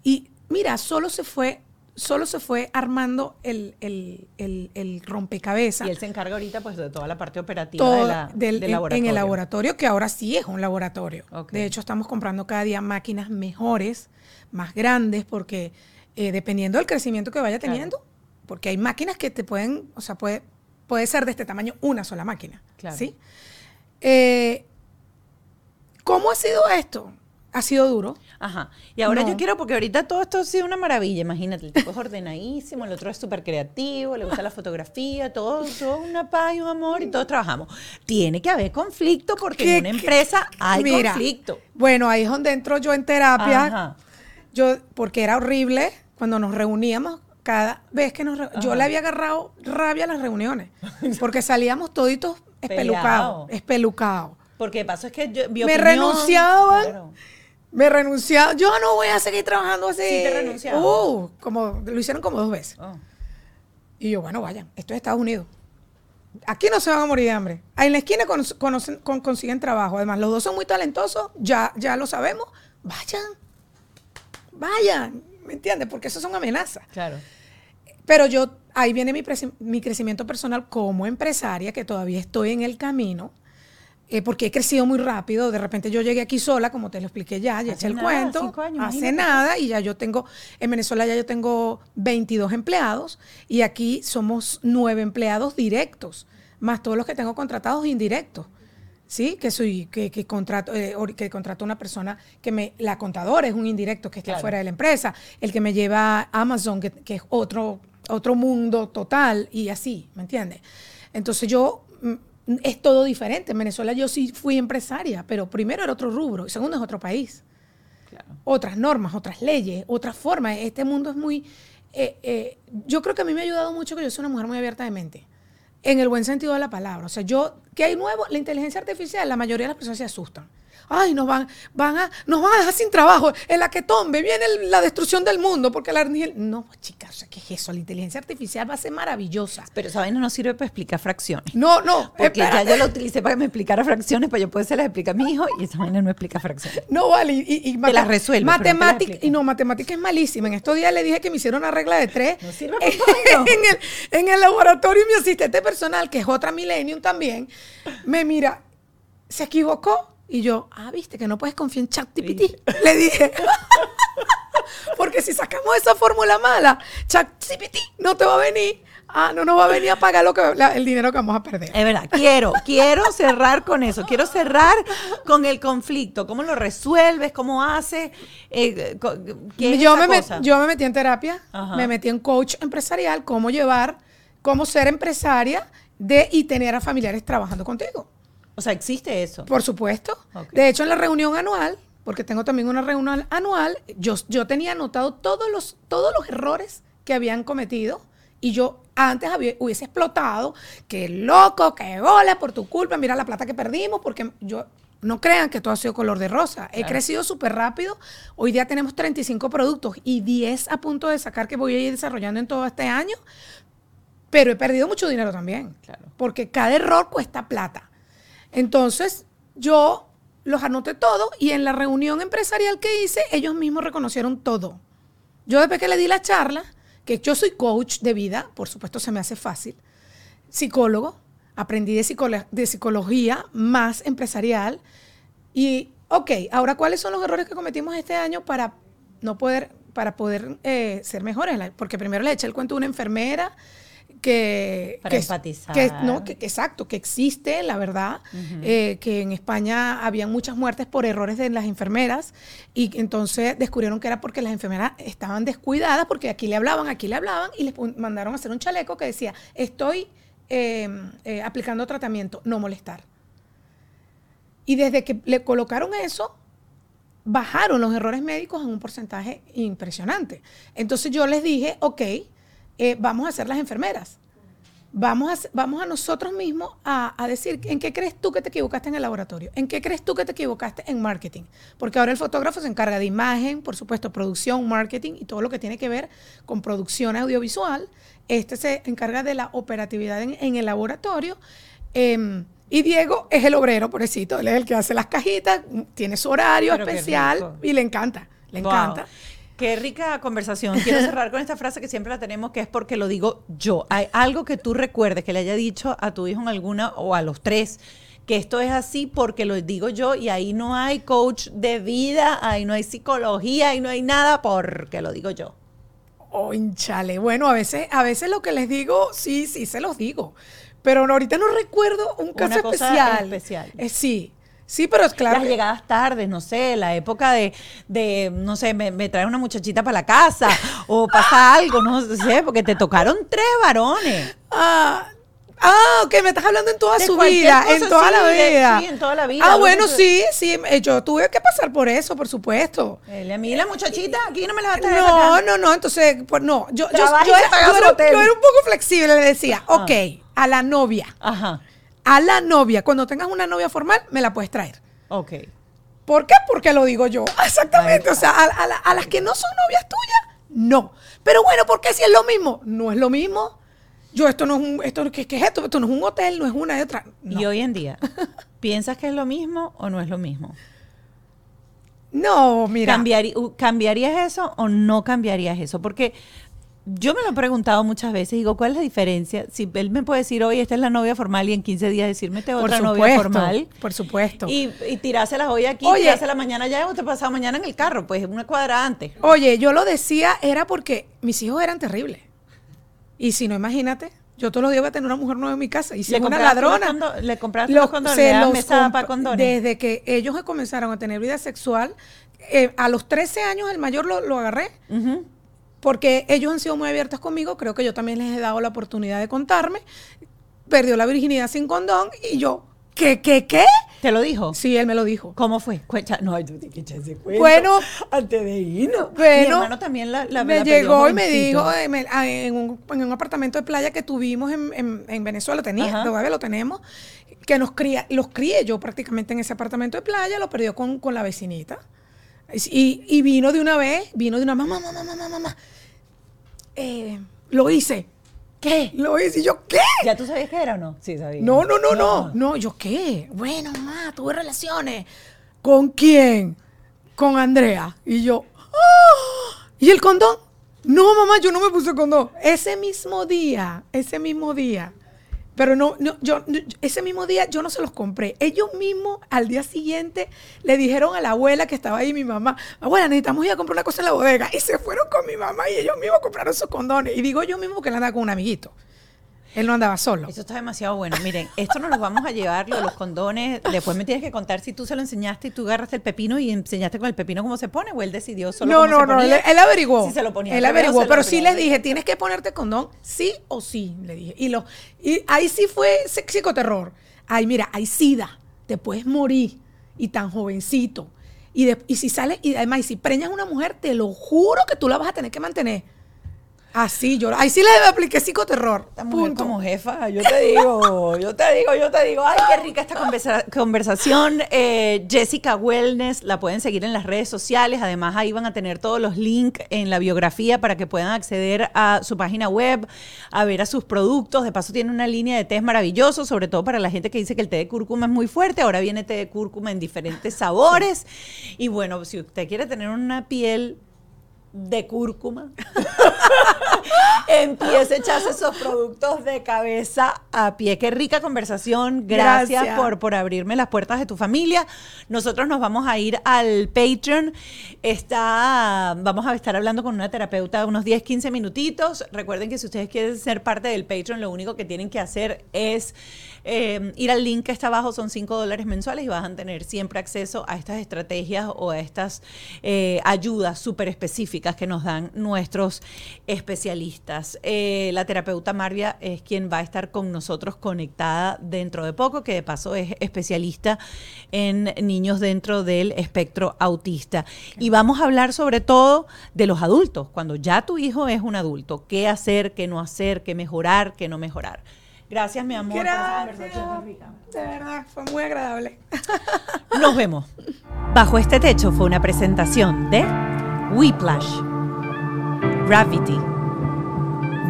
Speaker 2: Y mira, solo se fue, solo se fue armando el, el- el- el rompecabezas.
Speaker 1: Y él se encarga ahorita pues de toda la parte operativa
Speaker 2: todo
Speaker 1: de la-
Speaker 2: del-
Speaker 1: del
Speaker 2: en-
Speaker 1: laboratorio.
Speaker 2: en el laboratorio, que ahora sí es un laboratorio. De hecho, estamos comprando cada día máquinas mejores, más grandes, porque eh, dependiendo del crecimiento que vaya
Speaker 1: Claro.
Speaker 2: Porque hay máquinas que te pueden, o sea, puede, puede ser de este tamaño una sola máquina.
Speaker 1: Claro.
Speaker 2: ¿sí? Eh, ¿Cómo ha sido esto? Ha sido duro.
Speaker 1: Ajá. Y ahora
Speaker 2: No.
Speaker 1: yo quiero, porque ahorita todo esto ha sido una maravilla. Imagínate, el tipo es ordenadísimo, el otro es súper creativo, le gusta la fotografía, todo, todo una paz y un amor y todos trabajamos. Tiene que haber conflicto porque
Speaker 2: ¿Qué-
Speaker 1: en una
Speaker 2: qué-
Speaker 1: empresa hay
Speaker 2: Mira,
Speaker 1: conflicto.
Speaker 2: Bueno, ahí es donde entro yo en terapia.
Speaker 1: Ajá.
Speaker 2: Yo, porque era horrible cuando nos reuníamos, cada vez que nos yo le había agarrado rabia a las reuniones, porque salíamos toditos espelucados, espelucados.
Speaker 1: Porque pasó es que yo, mi
Speaker 2: Me
Speaker 1: opinión-
Speaker 2: renunciaban.
Speaker 1: Claro.
Speaker 2: Me renunciaban, yo no voy a seguir trabajando así.
Speaker 1: Sí te renunciaban.
Speaker 2: Uh, como, lo hicieron como dos veces.
Speaker 1: Oh.
Speaker 2: Y yo, bueno, vayan, esto es Estados Unidos. Aquí no se van a morir de hambre. Ahí en la esquina con- conocen- con- consiguen trabajo. Además, los dos son muy talentosos, ya, ya lo sabemos. Vayan, vayan, ¿me entiendes? Porque eso son amenazas.
Speaker 1: Claro.
Speaker 2: Pero yo, ahí viene mi, mi crecimiento personal como empresaria, que todavía estoy en el camino, eh, porque he crecido muy rápido. De repente yo llegué aquí sola, como te lo expliqué ya, ya
Speaker 1: Hace
Speaker 2: eché el
Speaker 1: nada,
Speaker 2: cuento.
Speaker 1: cinco años,
Speaker 2: hace
Speaker 1: imagínate.
Speaker 2: nada, y ya yo tengo, en Venezuela ya yo tengo 22 empleados, y aquí somos nueve empleados directos, más todos los que tengo contratados indirectos. ¿sí? Que soy, que, que contrato, eh, que contrato una persona que me, la contadora es un indirecto que está
Speaker 1: Claro.
Speaker 2: fuera de la empresa, el que me lleva a Amazon, que, que es otro, otro mundo total, y así, ¿me entiendes? Entonces yo, mm, es todo diferente. En Venezuela yo sí fui empresaria, pero primero era otro rubro, y segundo es otro país
Speaker 1: Claro.
Speaker 2: otras normas, otras leyes, otras formas. Este mundo es muy... eh, eh, yo creo que a mí me ha ayudado mucho que yo soy una mujer muy abierta de mente, en el buen sentido de la palabra. O sea, yo, ¿qué hay nuevo? La inteligencia artificial, la mayoría de las personas se asustan. Ay, nos van, van a, nos van a dejar sin trabajo. En la que tombe viene el- la destrucción del mundo. Porque la No, chicas, o sea, ¿qué es eso? La inteligencia artificial va a ser maravillosa.
Speaker 1: Pero esa vaina no sirve para explicar fracciones.
Speaker 2: No, no.
Speaker 1: Porque ya yo la utilicé para que me explicara fracciones, para yo poder se las explicar a mi hijo, y esa vaina no explica fracciones.
Speaker 2: No vale, y, y, y
Speaker 1: Te las resuelve, no
Speaker 2: Matemática, y no, matemática es malísima. En estos días le dije que me hicieron una regla de tres.
Speaker 1: No sirve
Speaker 2: en,
Speaker 1: para
Speaker 2: el, en el laboratorio, mi asistente personal, que es otra Millennium también, me mira. se equivocó. Y yo, ah, viste que no puedes confiar en ChatGPT. Le dije. Porque si sacamos esa fórmula mala, ChatGPT no te va a venir. Ah, no nos va a venir a pagar lo que, la- el dinero que vamos a perder.
Speaker 1: Es verdad, quiero, quiero cerrar con eso. Quiero cerrar con el conflicto. ¿Cómo lo resuelves? ¿Cómo haces? Eh, co- ¿qué es
Speaker 2: yo, me met- yo me metí en terapia,
Speaker 1: Ajá.
Speaker 2: me metí en coach empresarial, cómo llevar, cómo ser empresaria de y tener a familiares trabajando contigo.
Speaker 1: O sea, existe eso.
Speaker 2: Por supuesto. De hecho, en la reunión anual, porque tengo también una reunión anual, yo, yo tenía anotado todos los, todos los errores que habían cometido y yo antes había- hubiese explotado, que loco, que bola por tu culpa, mira la plata que perdimos, porque yo... No crean que todo ha sido color de rosa. He crecido súper rápido. Hoy día tenemos 35 productos y 10 a punto de sacar que voy a ir desarrollando en todo este año. Pero he perdido mucho dinero también.
Speaker 1: Claro.
Speaker 2: Porque cada error cuesta plata. Entonces, yo los anoté todo y en la reunión empresarial que hice, ellos mismos reconocieron todo. Yo después que le di la charla, que yo soy coach de vida, por supuesto se me hace fácil, psicólogo, aprendí de, psicolo- de psicología más empresarial y, ok, ahora cuáles son los errores que cometimos este año para no poder, para poder eh, ser mejores. Porque primero le eché el cuento a una enfermera que...
Speaker 1: Para
Speaker 2: que
Speaker 1: empatizar.
Speaker 2: que- no, que- exacto, que existe, la verdad, eh, que en España había muchas muertes por errores de las enfermeras y entonces descubrieron que era porque las enfermeras estaban descuidadas porque aquí le hablaban, aquí le hablaban y les mandaron a hacer un chaleco que decía, estoy eh, eh, aplicando tratamiento, no molestar. Y desde que le colocaron eso, bajaron los errores médicos en un porcentaje impresionante. Entonces yo les dije, ok, eh, vamos a ser las enfermeras. Vamos a, vamos a nosotros mismos a, a decir en qué crees tú que te equivocaste en el laboratorio, en qué crees tú que te equivocaste en marketing. Porque ahora el fotógrafo se encarga de imagen, por supuesto, producción, marketing y todo lo que tiene que ver con producción audiovisual. Este se encarga de la operatividad en, en el laboratorio. Em, y Diego es el obrero, pobrecito. Él es el que hace las cajitas, tiene su horario
Speaker 1: Pero
Speaker 2: especial y le encanta. Le
Speaker 1: Wow.
Speaker 2: encanta.
Speaker 1: Qué rica conversación. Quiero cerrar con esta frase que siempre la tenemos, que es porque lo digo yo. Hay algo que tú recuerdes que le haya dicho a tu hijo en alguna o a los tres que esto es así porque lo digo yo y ahí no hay coach de vida, ahí no hay psicología, ahí no hay nada porque lo digo yo.
Speaker 2: Conchale, bueno, a veces, a veces lo que les digo, sí, sí, se los digo. Pero ahorita no recuerdo un caso
Speaker 1: Una cosa
Speaker 2: especial.
Speaker 1: especial.
Speaker 2: Eh, sí, sí, pero es claro.
Speaker 1: Las
Speaker 2: que-
Speaker 1: llegadas tardes, no sé, la época de, de no sé, me, me trae una muchachita para la casa o pasa algo, no sé, porque te tocaron tres varones.
Speaker 2: Ah, ah, ok, me estás hablando en toda
Speaker 1: De
Speaker 2: su vida,
Speaker 1: cosa,
Speaker 2: en toda
Speaker 1: sí,
Speaker 2: la
Speaker 1: de-
Speaker 2: vida.
Speaker 1: sí, en toda la vida,
Speaker 2: Ah, bueno,
Speaker 1: que
Speaker 2: sí, sí, eh, yo tuve que pasar por eso, por supuesto.
Speaker 1: A mí la muchachita, aquí no me la va a traer
Speaker 2: No,
Speaker 1: acá.
Speaker 2: no, no, entonces, pues no, yo, yo, yo yo era-.
Speaker 1: Ah.
Speaker 2: yo era un poco flexible, le decía, ok, a la novia,
Speaker 1: Ajá,
Speaker 2: a la novia, cuando tengas una novia formal, me la puedes traer.
Speaker 1: ok.
Speaker 2: ¿Por qué? Porque lo digo yo. Exactamente. O sea, a, a la- a las que no son novias tuyas, no. Pero bueno, ¿por qué si es lo mismo? No es lo mismo. Yo, esto no es un, esto, ¿qué, qué es esto? Esto no es un hotel, no es una y otra. No.
Speaker 1: Y hoy en día, ¿piensas que es lo mismo o no es lo mismo?
Speaker 2: No, mira.
Speaker 1: ¿Cambiari- u- ¿Cambiarías eso o no cambiarías eso? Porque yo me lo he preguntado muchas veces, digo, ¿cuál es la diferencia? Si él me puede decir, oye, esta es la novia formal y en 15 días decirme esta
Speaker 2: por
Speaker 1: otra
Speaker 2: supuesto,
Speaker 1: novia formal.
Speaker 2: Por supuesto.
Speaker 1: Y, y tirárselas hoy aquí,
Speaker 2: Oye.
Speaker 1: tirárselas mañana allá o te pasado mañana en el carro, pues una cuadra antes.
Speaker 2: Oye, yo lo decía era porque mis hijos eran terribles. Y si no, imagínate, yo todos los días voy a tener una mujer nueva en mi casa. Y si
Speaker 1: ¿Le
Speaker 2: es una ladrona.
Speaker 1: le compraste
Speaker 2: los-
Speaker 1: condones?
Speaker 2: se
Speaker 1: ¿Le das
Speaker 2: los comp-
Speaker 1: para condones?
Speaker 2: Desde que ellos comenzaron a tener vida sexual, eh, a los 13 años el mayor lo, lo agarré.
Speaker 1: Ujú.
Speaker 2: Porque ellos han sido muy abiertos conmigo, creo que yo también les he dado la oportunidad de contarme. Perdió la virginidad sin condón y yo, ¿qué, qué, qué?
Speaker 1: ¿Te lo dijo?
Speaker 2: Sí, él me lo dijo.
Speaker 1: ¿Cómo fue? Cuenta- no, tú tienes que ese cuento
Speaker 2: Bueno,
Speaker 1: antes de irnos.
Speaker 2: bueno,
Speaker 1: Mi hermano también la, la
Speaker 2: me
Speaker 1: la
Speaker 2: llegó y me dijo eh, ah, en, un, en un apartamento de playa que tuvimos en, en- en Venezuela, tenía,
Speaker 1: Ajá.
Speaker 2: todavía lo tenemos, que nos cría, los crié yo prácticamente en ese apartamento de playa, lo perdió con, con la vecinita. Y, y vino de una vez, vino de una mamá, mamá, mamá, mamá. Eh, lo hice.
Speaker 1: ¿Qué?
Speaker 2: Lo hice. Y yo, ¿qué?
Speaker 1: ¿Ya tú sabías qué era o no? Sí, sabía.
Speaker 2: No, no, no, no. No, ¿yo qué? Bueno, mamá, tuve relaciones. ¿Con quién? Con Andrea. Y yo, ¡ah! ¿y el condón? No, mamá, yo no me puse condón. Ese mismo día, ese mismo día, Pero no, no, yo, ese mismo día yo no se los compré. Ellos mismos al día siguiente le dijeron a la abuela que estaba ahí, mi mamá, abuela, necesitamos ir a comprar una cosa en la bodega. Y se fueron con mi mamá y ellos mismos compraron esos condones. Y digo yo mismo que él andaba con un amiguito. Él no andaba solo.
Speaker 1: Eso está demasiado bueno. Miren, esto nos lo vamos a llevar, lo de los condones. Después me tienes que contar si tú se lo enseñaste y tú agarraste el pepino y enseñaste con el pepino cómo se pone o él decidió solo
Speaker 2: No,
Speaker 1: cómo
Speaker 2: no,
Speaker 1: se
Speaker 2: no,
Speaker 1: ponía.
Speaker 2: él, él averiguó.
Speaker 1: Si se lo ponía
Speaker 2: Él averiguó, pero sí les dije, tienes que ponerte condón, sí o sí, le dije. Y, lo, y ahí sí fue psi- psicoterror. Ay, mira, hay sida, te puedes morir y tan jovencito. Y, de- y si sales, y además, y si preñas a una mujer, te lo juro que tú la vas a tener que mantener. Así, yo, ahí sí le apliqué psicoterror.
Speaker 1: Esta mujer
Speaker 2: Punto.
Speaker 1: como jefa, yo te digo, yo te digo, yo te digo, ay, qué rica esta conversa- conversación. Eh, Jessica Wellness, la pueden seguir en las redes sociales, además ahí van a tener todos los links en la biografía para que puedan acceder a su página web, a ver a sus productos. De paso tiene una línea de tés maravilloso, sobre todo para la gente que dice que el té de cúrcuma es muy fuerte, ahora viene té de cúrcuma en diferentes sabores. Y bueno, si usted quiere tener una piel de cúrcuma, empiece a echarse esos productos de cabeza a pie. Qué rica conversación. Gracias,
Speaker 2: Gracias.
Speaker 1: Por, por abrirme las puertas de tu familia. Nosotros nos vamos a ir al Patreon. Está, vamos a estar hablando con una terapeuta unos 10, 15 minutitos. Recuerden que si ustedes quieren ser parte del Patreon, lo único que tienen que hacer es eh, ir al link que está abajo. Son 5 dólares mensuales y vas a tener siempre acceso a estas estrategias o a estas eh, ayudas súper específicas que nos dan nuestros especialistas. Eh, la terapeuta Marvia es quien va a estar con nosotros conectada dentro de poco, que de paso es especialista en niños dentro del espectro autista. Y vamos a hablar sobre todo de los adultos, cuando ya tu hijo es un adulto, qué hacer, qué no hacer, qué mejorar, qué no mejorar. Gracias, mi amor. por esa rica.
Speaker 2: De verdad, fue muy agradable.
Speaker 1: Nos vemos. Bajo este techo fue una presentación de Whiplash, Gravity,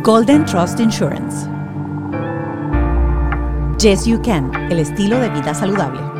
Speaker 1: Golden Trust Insurance, Yes You Can, el estilo de vida saludable.